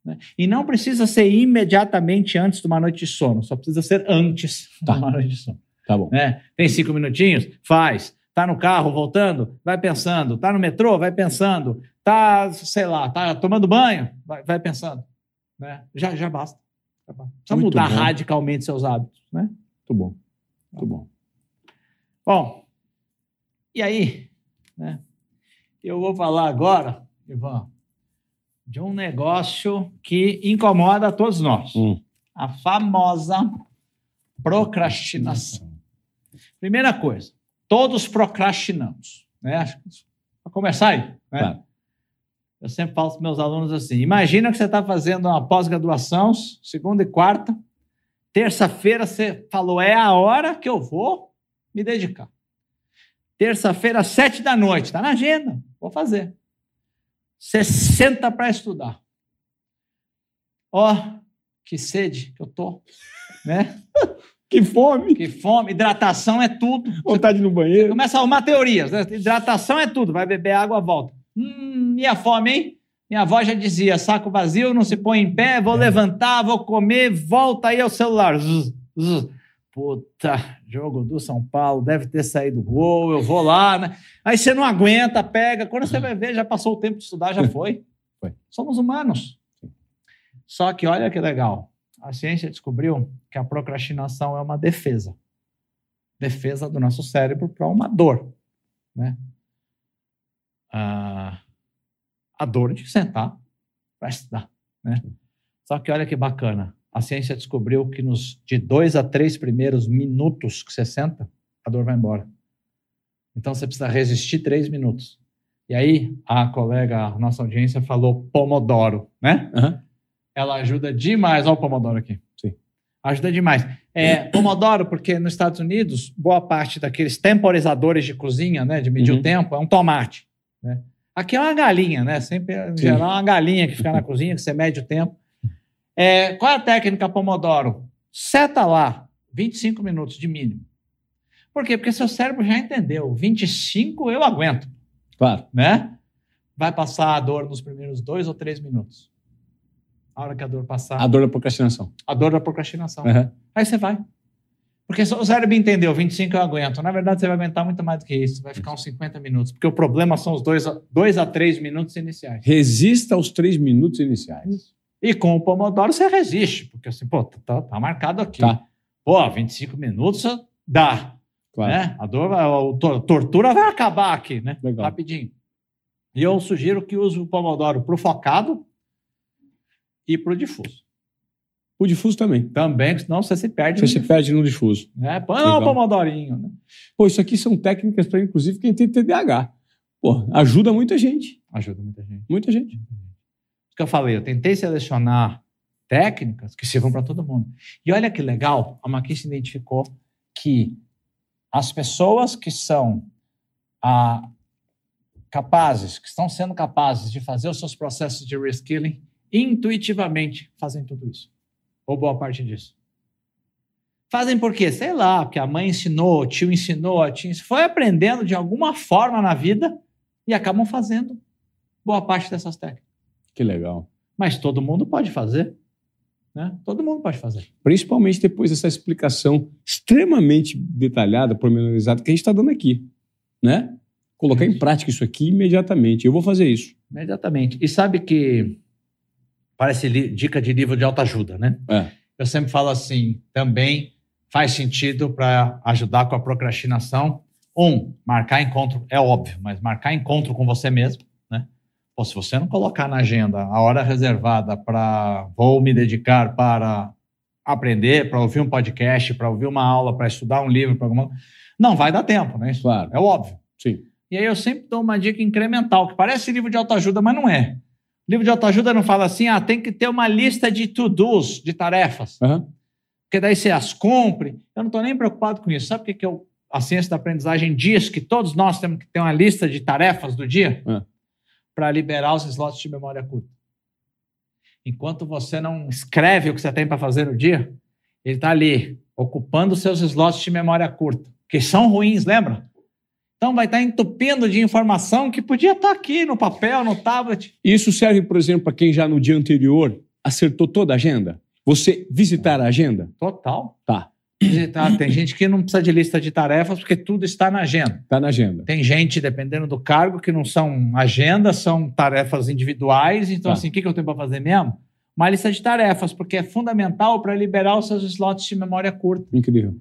Né? E não precisa ser imediatamente antes de uma noite de sono, só precisa ser antes Tá. de uma noite de sono. Tá bom. né? Tem cinco minutinhos? Faz. Tá no carro voltando? Vai pensando. Tá no metrô? Vai pensando. Tá, sei lá, tá tomando banho? Vai, vai pensando. Né? Já, já basta. Já basta. Precisa Muito mudar bom. radicalmente seus hábitos, né? Muito bom. Muito bom. Bom, e aí, né? Eu vou falar agora, Ivan, de um negócio que incomoda a todos nós. Hum. A famosa procrastinação. Primeira coisa, todos procrastinamos. Né? Para começar aí. Né? Claro. Eu sempre falo para os meus alunos assim: imagina que você está fazendo uma pós-graduação, segunda e quarta. Terça-feira você falou, é a hora que eu vou me dedicar. Terça-feira, às sete da noite, está na agenda, vou fazer. Você senta para estudar. Ó, que sede que eu tô, né? [laughs] Que fome. Que fome, hidratação é tudo. Vontade no banheiro. Começa a arrumar teorias, né? Hidratação é tudo, vai beber água, volta. Hum, e a fome, hein? Minha avó já dizia: saco vazio, não se põe em pé, vou levantar, vou comer, volta aí ao celular. Zzz, zzz. Puta, jogo do São Paulo, deve ter saído gol, eu vou lá, né? Aí você não aguenta, pega. Quando você vai ver, já passou o tempo de estudar, já foi. [laughs] Foi. Somos humanos. Só que olha que legal. A ciência descobriu que a procrastinação é uma defesa. Defesa do nosso cérebro para uma dor. Né? Ah, a dor de sentar para estudar. Né? Só que olha que bacana. A ciência descobriu que nos de dois a três primeiros minutos que você senta, a dor vai embora. Então você precisa resistir três minutos. E aí a colega, a nossa audiência falou Pomodoro, né? Aham. ela ajuda demais. Olha o Pomodoro aqui. Sim. Ajuda demais. É, Pomodoro, porque nos Estados Unidos, boa parte daqueles temporizadores de cozinha, né, de medir Uhum. o tempo, é um tomate. Né? Aqui é uma galinha, né? Sempre, em geral, é uma galinha que fica na cozinha, que você mede o tempo. É, qual é a técnica Pomodoro? Seta lá 25 minutos de mínimo. Por quê? Porque seu cérebro já entendeu. 25 eu aguento Claro. né? Vai passar a dor nos primeiros dois ou três minutos. A hora que a dor passar, A dor da procrastinação. a dor da procrastinação. Aham. Aí você vai. Porque o cérebro entendeu, 25 eu aguento. Na verdade, você vai aguentar muito mais do que isso. Vai ficar uns 50 minutos. Porque o problema são os dois a, dois a três minutos iniciais. Resista aos três minutos iniciais. E com o Pomodoro você resiste. Porque assim, pô, tá, tá marcado aqui. Tá. Pô, 25 minutos dá. Claro. né? A dor, a tor- tortura vai acabar aqui, né? Legal. Rapidinho. E eu sugiro que use o Pomodoro para o focado e para o difuso. O difuso também. Também, senão você se perde. Você se difuso, perde no difuso. Né? Põe o Pomodorinho. Né? Pô, isso aqui são técnicas para, inclusive, quem tem TDAH. Pô, ajuda muita gente. Ajuda muita gente. Muita gente. Eu falei, eu tentei selecionar técnicas que sirvam para todo mundo. E olha que legal, a McKinsey identificou que as pessoas que são ah, capazes, que estão sendo capazes de fazer os seus processos de reskilling, intuitivamente fazem tudo isso. Ou boa parte disso. Fazem por quê? Sei lá, porque a mãe ensinou, o tio ensinou, a tia foi aprendendo de alguma forma na vida e acabam fazendo boa parte dessas técnicas. Que legal. Mas todo mundo pode fazer. Né? Todo mundo pode fazer. Principalmente depois dessa explicação extremamente detalhada, pormenorizada que a gente está dando aqui. Né? Colocar em prática isso aqui imediatamente. Eu vou fazer isso. Imediatamente. E sabe que parece dica de livro de autoajuda, né? É. Eu sempre falo assim, também faz sentido para ajudar com a procrastinação. Um, marcar encontro, é óbvio, mas marcar encontro com você mesmo? Pô, se você não colocar na agenda a hora reservada para vou me dedicar para aprender, para ouvir um podcast, para ouvir uma aula, para estudar um livro, para alguma não vai dar tempo, né? Isso Claro. é óbvio. Sim. E aí eu sempre dou uma dica incremental, que parece livro de autoajuda, mas não é. Livro de autoajuda não fala assim, ah, tem que ter uma lista de to-dos, de tarefas, Aham. porque daí você as cumpre. Eu não estou nem preocupado com isso. Sabe o que, que eu, a ciência da aprendizagem diz? Que todos nós temos que ter uma lista de tarefas do dia Ah. Para liberar os slots de memória curta. Enquanto você não escreve o que você tem para fazer no dia, ele está ali, ocupando seus slots de memória curta, que são ruins, lembra? Então vai estar entupindo de informação que podia estar aqui no papel, no tablet. Isso serve, por exemplo, para quem já no dia anterior acertou toda a agenda? Você visitar a agenda? Total. Tá. Visitar. Tem gente que não precisa de lista de tarefas porque tudo está na agenda. Tá na agenda. Tem gente, dependendo do cargo, que não são agendas, são tarefas individuais. Então, Tá. assim, o que que eu tenho para fazer mesmo? Uma lista de tarefas, porque é fundamental para liberar os seus slots de memória curta. Incrível.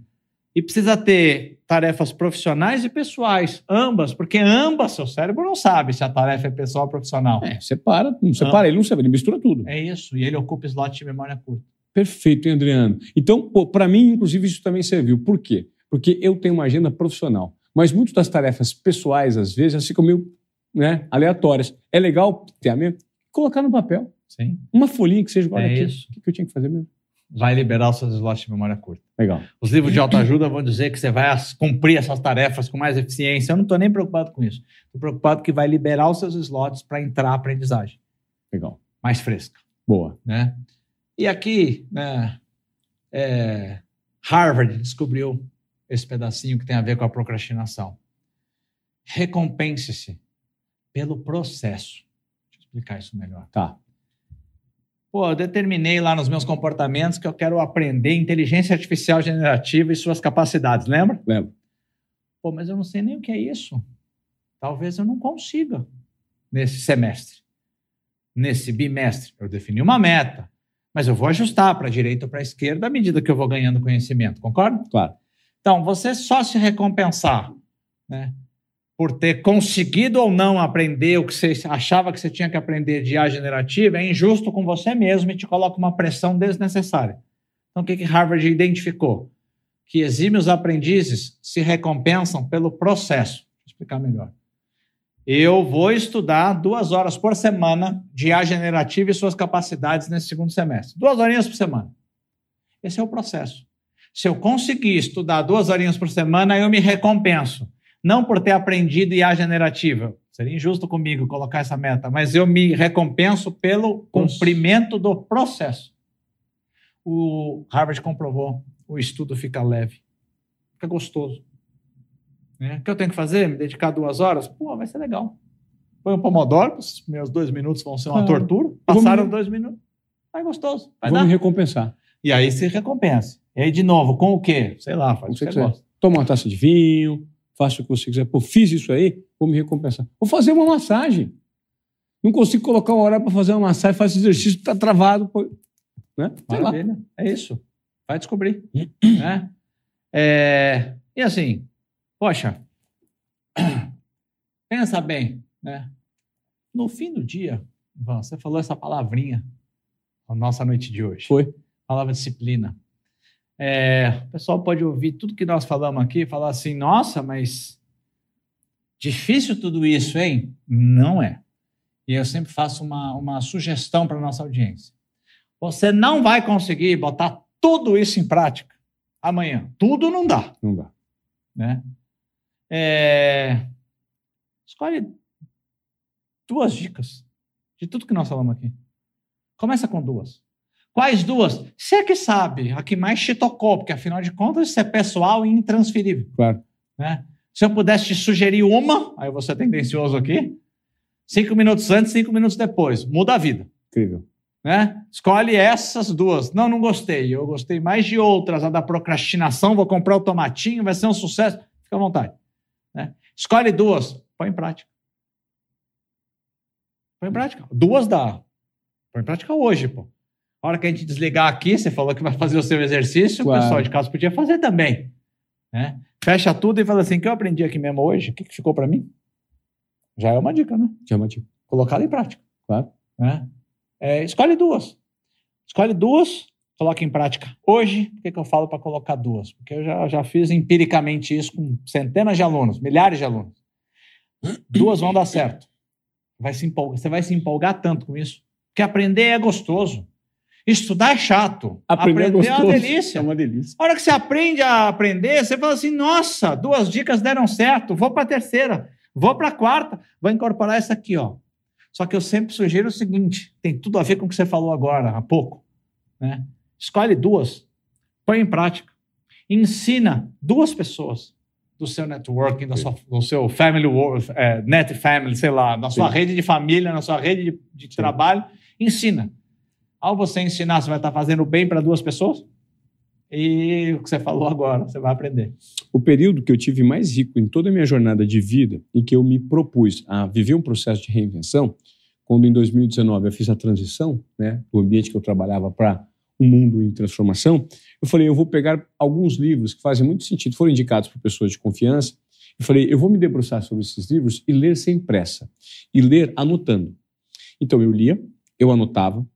E precisa ter tarefas profissionais e pessoais, ambas, porque ambas, seu cérebro não sabe se a tarefa é pessoal ou profissional. É, separa, não separa, ele não sabe, ele mistura tudo. É isso, e ele ocupa slot de memória curta. Perfeito, hein, Adriano. Então, para mim, inclusive, isso também serviu. Por quê? Porque eu tenho uma agenda profissional, mas muitas das tarefas pessoais, às vezes, elas ficam meio né, aleatórias. É legal ter a mesma, colocar no papel. Sim. Uma folhinha que seja, olha É aqui, isso. o que eu tinha que fazer mesmo. Vai liberar os seus slots de memória curta. Legal. Os livros de autoajuda vão dizer que você vai cumprir essas tarefas com mais eficiência. Eu não estou nem preocupado com isso. Estou preocupado que vai liberar os seus slots para entrar a aprendizagem Legal. mais fresca. Boa. né? E aqui, né, é, Harvard descobriu esse pedacinho que tem a ver com a procrastinação. Recompense-se pelo processo. Deixa eu explicar isso melhor. Tá. Pô, eu determinei lá nos meus comportamentos que eu quero aprender inteligência artificial generativa e suas capacidades, lembra? Lembro. Pô, mas eu não sei nem o que é isso. Talvez eu não consiga nesse semestre, nesse bimestre. Eu defini uma meta, mas eu vou ajustar para a direita ou para a esquerda à medida que eu vou ganhando conhecimento, concorda? Claro. Então, você só se recompensar né, por ter conseguido ou não aprender o que você achava que você tinha que aprender de IA generativa é injusto com você mesmo e te coloca uma pressão desnecessária. Então, o que, que Harvard identificou? Que exímios aprendizes se recompensam pelo processo. Vou explicar melhor. Eu vou estudar duas horas por semana de IA generativa e suas capacidades nesse segundo semestre. Duas horinhas por semana. Esse é o processo. Se eu conseguir estudar duas horinhas por semana, eu me recompenso. Não por ter aprendido IA generativa. Seria injusto comigo colocar essa meta, mas eu me recompenso pelo cumprimento do processo. O Harvard comprovou, o estudo fica leve, fica gostoso. Né? O que eu tenho que fazer? Me dedicar duas horas? Pô, vai ser legal. Põe um pomodoro, os meus dois minutos vão ser uma Ah, tortura. Passaram me- dois minutos. Vai gostoso. Vai Vou dar. me recompensar. E aí se recompensa. E aí, de novo, com o quê? Sei lá, faz o que Você gosta. Toma uma taça de vinho, faça o que você quiser. Pô, fiz isso aí, vou me recompensar. Vou fazer uma massagem. Não consigo colocar uma hora para fazer uma massagem, faço exercício, está travado. Pô. Né? Sei lá. Maravilha. É isso. Vai descobrir. [clears throat] né? É, E assim, poxa, [clears throat] pensa bem, né? No fim do dia, Ivan, você falou essa palavrinha na nossa noite de hoje. Foi. Palavra disciplina. É, o pessoal pode ouvir tudo que nós falamos aqui e falar assim, nossa, mas difícil tudo isso, hein? Não é. E eu sempre faço uma, uma sugestão para a nossa audiência. Você não vai conseguir botar tudo isso em prática amanhã. Tudo não dá, Não dá. né? É, Escolhe duas dicas de tudo que nós falamos aqui. Começa com duas. Quais duas? Você que sabe, a que mais te tocou, porque afinal de contas isso é pessoal e intransferível. Claro. Né? Se eu pudesse te sugerir uma, aí você é tendencioso aqui, cinco minutos antes, cinco minutos depois, muda a vida Incrível. né? Escolhe essas duas. Não, não gostei. Eu gostei mais de outras. A da procrastinação, vou comprar o tomatinho, vai ser um sucesso. Fica à vontade. Escolhe duas, põe em prática. Põe em prática. Duas dá. Põe em prática hoje, pô. A hora que a gente desligar aqui, você falou que vai fazer o seu exercício, Claro. o pessoal de casa podia fazer também. Né? Fecha tudo e fala assim: o que eu aprendi aqui mesmo hoje? O que, que ficou para mim? Já é uma dica, né? Chamativo. Colocada em prática. Claro. Né? É, escolhe duas. Escolhe duas, coloca em prática hoje. Por que, que eu falo para colocar duas? Porque eu já, já fiz empiricamente isso com centenas de alunos, milhares de alunos. Duas vão dar certo. Vai se empolgar, você vai se empolgar tanto com isso. Porque aprender é gostoso. Estudar é chato. Aprender, é gostoso. uma delícia. É uma delícia. A hora que você aprende a aprender, você fala assim: nossa, duas dicas deram certo, vou para a terceira, vou para a quarta, vou incorporar essa aqui, ó. Só que eu sempre sugiro o seguinte: tem tudo a ver com o que você falou agora, há pouco. Né? Escolhe duas, põe em prática. Ensina duas pessoas do seu networking, da sua, do seu family, é, net family, sei lá, na sua Sim. rede de família, na sua rede de, de trabalho. Ensina. Ao você ensinar, você vai estar fazendo bem para duas pessoas. E o que você falou agora, você vai aprender. O período que eu tive mais rico em toda a minha jornada de vida, em que eu me propus a viver um processo de reinvenção, quando em 2019 eu fiz a transição né, do ambiente que eu trabalhava para um mundo em transformação, eu falei, eu vou pegar alguns livros que fazem muito sentido, foram indicados por pessoas de confiança, eu falei, eu vou me debruçar sobre esses livros e ler sem pressa, e ler anotando. Então eu lia, eu anotava,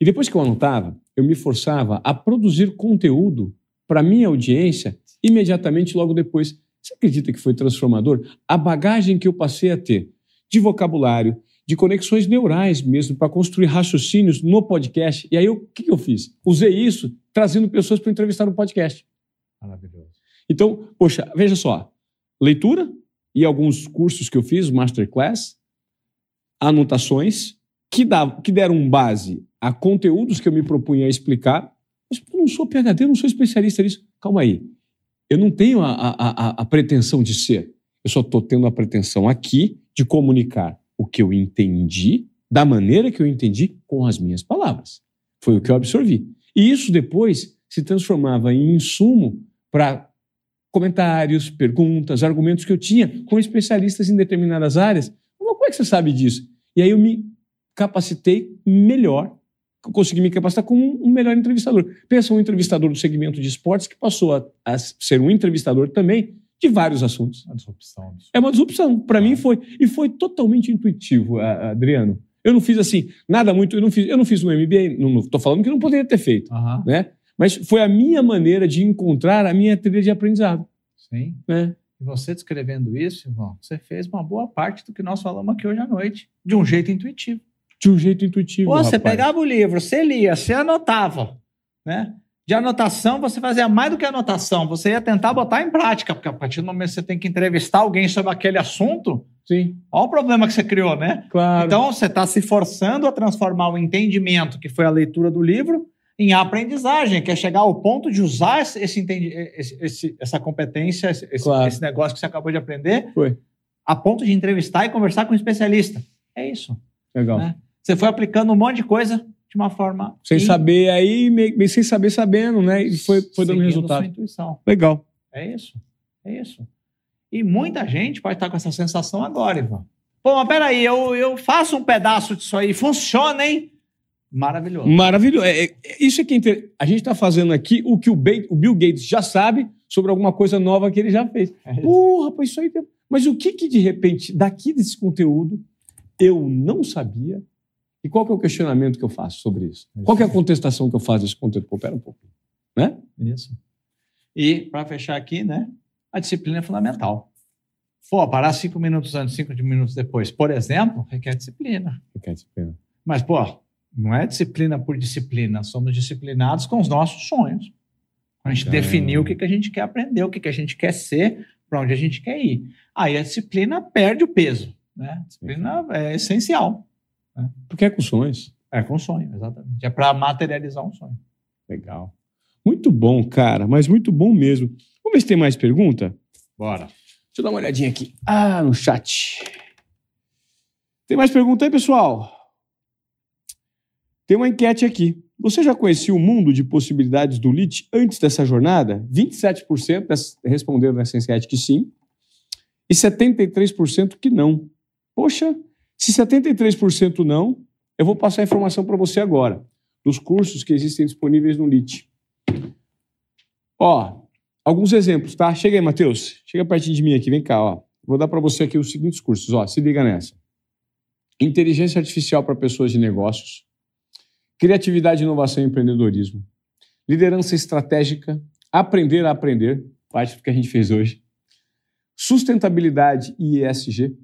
e depois que eu anotava, eu me forçava a produzir conteúdo para minha audiência imediatamente logo depois. Você acredita que foi transformador? A bagagem que eu passei a ter de vocabulário, de conexões neurais mesmo, para construir raciocínios no podcast. E aí, o que, que eu fiz? Usei isso trazendo pessoas para entrevistar no podcast. Maravilhoso. Então, poxa, veja só: leitura e alguns cursos que eu fiz, masterclass, anotações, que, dá, que deram base a conteúdos que eu me propunha a explicar. Mas eu não sou PHD, eu não sou especialista nisso. Calma aí. Eu não tenho a, a, a, a pretensão de ser. Eu só estou tendo a pretensão aqui de comunicar o que eu entendi, da maneira que eu entendi, com as minhas palavras. Foi o que eu absorvi. E isso depois se transformava em insumo para comentários, perguntas, argumentos que eu tinha com especialistas em determinadas áreas. Como é que você sabe disso? E aí eu me capacitei melhor, consegui me capacitar como um melhor entrevistador. Pensa um entrevistador do segmento de esportes que passou a, a ser um entrevistador também de vários assuntos. Uma disrupção. É uma disrupção. Para mim foi. E foi totalmente intuitivo, Adriano. Eu não fiz assim, nada muito. Eu não fiz, eu não fiz um MBA, não estou falando que não poderia ter feito, Aham. né? Mas foi a minha maneira de encontrar a minha trilha de aprendizado. Sim. Né? E você descrevendo isso, irmão, você fez uma boa parte do que nós falamos aqui hoje à noite, de um jeito intuitivo. De um jeito intuitivo. Pô, você rapaz. pegava o livro, você lia, você anotava, né? De anotação, você fazia mais do que anotação, você ia tentar botar em prática, porque a partir do momento que você tem que entrevistar alguém sobre aquele assunto, Sim, olha o problema que você criou, né? claro. Então, você está se forçando a transformar o entendimento, que foi a leitura do livro, em aprendizagem, que é chegar ao ponto de usar esse, esse entendi- esse- essa competência, esse, esse- Claro. esse negócio que você acabou de aprender, Foi. a ponto de entrevistar e conversar com um especialista. É isso. Legal. né? Você foi aplicando um monte de coisa de uma forma. Sem in- saber aí, meio, meio sem saber sabendo, né? E foi, foi dando resultado. Sua intuição. Legal. É isso. É isso. E muita gente pode estar com essa sensação agora, Ivan. Pô, mas peraí, eu, eu faço um pedaço disso aí, funciona, hein? Maravilhoso. Maravilhoso. É, é- isso é que é inter- a gente está fazendo aqui o que o, o Bill Gates já sabe sobre alguma coisa nova que ele já fez. [laughs] É. Pô, rapaz, isso aí. tem- Mas o que que de repente daqui desse conteúdo eu não sabia? E qual que é o questionamento que eu faço sobre isso? Qual que é a contestação que eu faço desse conteúdo? Pô, pera um pouco. Né? Isso. E, para fechar aqui, né? A disciplina é fundamental. Pô, parar cinco minutos antes, cinco minutos depois, por exemplo, requer disciplina. Requer disciplina. Mas, pô, não é disciplina por disciplina. Somos disciplinados com os nossos sonhos. A gente Caramba. definiu o que, que a gente quer aprender, o que, que a gente quer ser, para onde a gente quer ir. Aí a disciplina perde o peso. Né? A disciplina é essencial. Porque é com sonhos. É com sonho, exatamente. É para materializar um sonho. Legal. Muito bom, cara, mas muito bom mesmo. Vamos ver se tem mais pergunta? Bora. Deixa eu dar uma olhadinha aqui. Ah, no chat. Tem mais pergunta aí, pessoal? Tem uma enquete aqui. Você já conhecia o mundo de possibilidades do LIT antes dessa jornada? 27% des- responderam nessa enquete que sim. E 73% que não. Poxa, se 73% não, eu vou passar a informação para você agora. dos cursos que existem disponíveis no LIT. Ó, alguns exemplos, tá? Chega aí, Matheus. Chega pertinho de mim aqui, vem cá, ó. Vou dar para você aqui os seguintes cursos, ó. Se liga nessa. Inteligência artificial para pessoas de negócios. Criatividade, inovação e empreendedorismo. Liderança estratégica. Aprender a aprender. Parte do que a gente fez hoje. Sustentabilidade e ESG.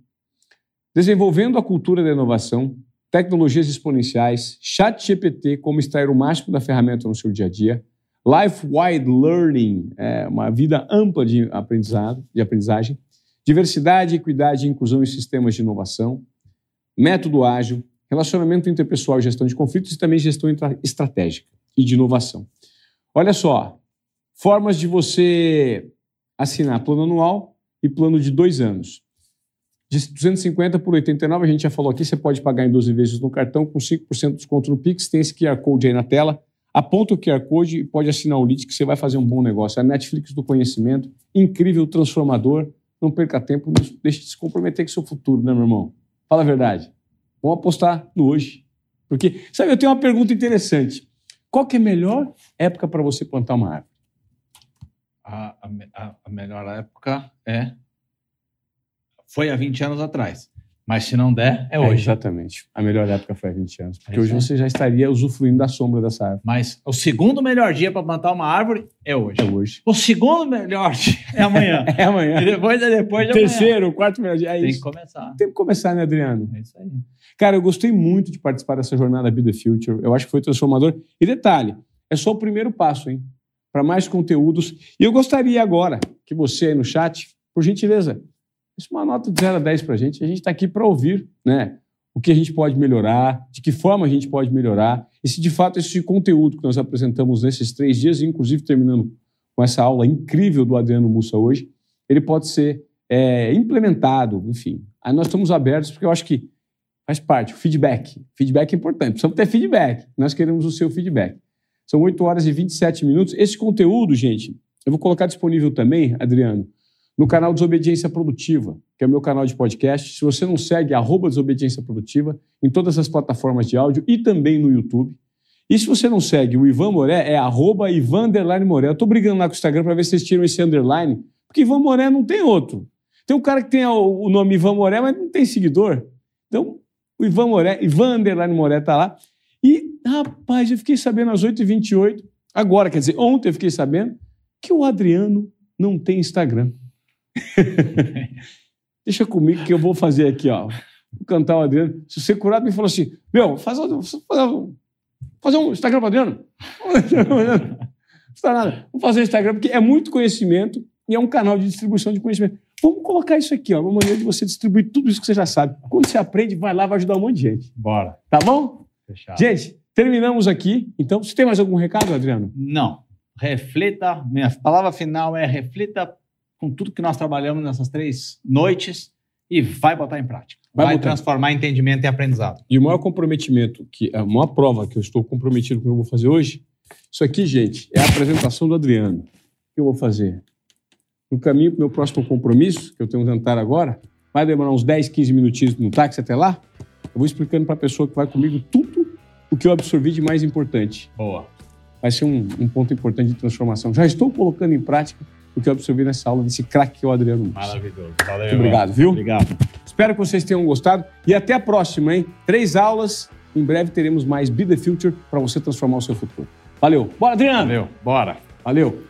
Desenvolvendo a cultura da inovação. Tecnologias exponenciais. Chat GPT, como extrair o máximo da ferramenta no seu dia a dia Life-wide learning, é uma vida ampla de aprendizado, de aprendizagem. Diversidade, equidade, inclusão em sistemas de inovação. Método ágil, relacionamento interpessoal e gestão de conflitos e também gestão estratégica e de inovação. Olha só, formas de você assinar plano anual e plano de dois anos. De 250 por 89, a gente já falou aqui, você pode pagar em 12 vezes no cartão com 5% de desconto no Pix, tem esse QR Code aí na tela aponta o QR Code e pode assinar o lead que você vai fazer um bom negócio. É a Netflix do conhecimento, incrível, transformador. Não perca tempo, deixe de se comprometer com o seu futuro, né, meu irmão? Fala a verdade. Vamos apostar no hoje. Porque, sabe, eu tenho uma pergunta interessante. Qual que é a melhor época para você plantar uma árvore? A, a, a melhor época é... Foi há 20 anos atrás. Mas se não der, é hoje. É, exatamente. A melhor época foi há 20 anos. Porque é hoje você já estaria usufruindo da sombra dessa árvore. Mas o segundo melhor dia para plantar uma árvore é hoje. É hoje. O segundo melhor dia é amanhã. [laughs] é amanhã. E depois é depois de Terceiro, quarto melhor dia. É Tem isso. que começar. Tem que começar, né, Adriano? É isso aí. Cara, eu gostei muito de participar dessa jornada Be The Future. Eu acho que foi transformador. E detalhe, é só o primeiro passo, hein? Para mais conteúdos. E eu gostaria agora que você aí no chat, por gentileza, isso é uma nota de 0 a 10 para a gente. A gente está aqui para ouvir né, o que a gente pode melhorar, de que forma a gente pode melhorar, e se de fato esse conteúdo que nós apresentamos nesses três dias, inclusive terminando com essa aula incrível do Adriano Mussa hoje, ele pode ser é, implementado, enfim. Aí nós estamos abertos, porque eu acho que faz parte, o feedback. Feedback é importante, precisamos ter feedback. Nós queremos o seu feedback. São 8 horas e 27 minutos. Esse conteúdo, gente, eu vou colocar disponível também, Adriano, no canal Desobediência Produtiva, que é o meu canal de podcast. Se você não segue, arroba Desobediência Produtiva, em todas as plataformas de áudio e também no YouTube. E se você não segue o Ivan Moré, é arroba Ivan Moré. Eu estou brigando lá com o Instagram para ver se vocês tiram esse underline, porque Ivan Moré não tem outro. Tem um cara que tem o nome Ivan Moré, mas não tem seguidor. Então, o Ivan Moré, Ivan Moré está lá. E, rapaz, eu fiquei sabendo às 8h28, agora, quer dizer, ontem eu fiquei sabendo, que o Adriano não tem Instagram. [laughs] Deixa comigo que eu vou fazer aqui, ó. Vou cantar o Adriano. Se você curado me falou assim, meu, faz, um, fazer um Instagram para Adriano. [laughs] Não está nada. Vamos fazer um Instagram, porque é muito conhecimento e é um canal de distribuição de conhecimento. Vamos colocar isso aqui, ó, uma maneira de você distribuir tudo isso que você já sabe. Quando você aprende, vai lá, vai ajudar um monte de gente. Bora. Tá bom? Fechado. Gente, terminamos aqui. Então, você tem mais algum recado, Adriano? Não. Reflita, minha palavra final é reflita com tudo que nós trabalhamos nessas três noites e vai botar em prática. Vai, vai transformar entendimento em aprendizado. E o maior comprometimento, que a maior prova que eu estou comprometido com o que eu vou fazer hoje, isso aqui, gente, é a apresentação do Adriano. O que eu vou fazer? No caminho para o meu próximo compromisso, que eu tenho que tentar agora, vai demorar uns 10, 15 minutinhos no táxi até lá, eu vou explicando para a pessoa que vai comigo tudo o que eu absorvi de mais importante. Boa. Vai ser um, um ponto importante de transformação. Já estou colocando em prática o que eu absorvi nessa aula desse craque que é o Adriano Nunes. Maravilhoso. Valeu, Muito obrigado, viu? Obrigado. Espero que vocês tenham gostado e até a próxima, hein? Três aulas. Em breve teremos mais Be The Future para você transformar o seu futuro. Valeu. Bora, Adriano. Valeu. Bora. Valeu.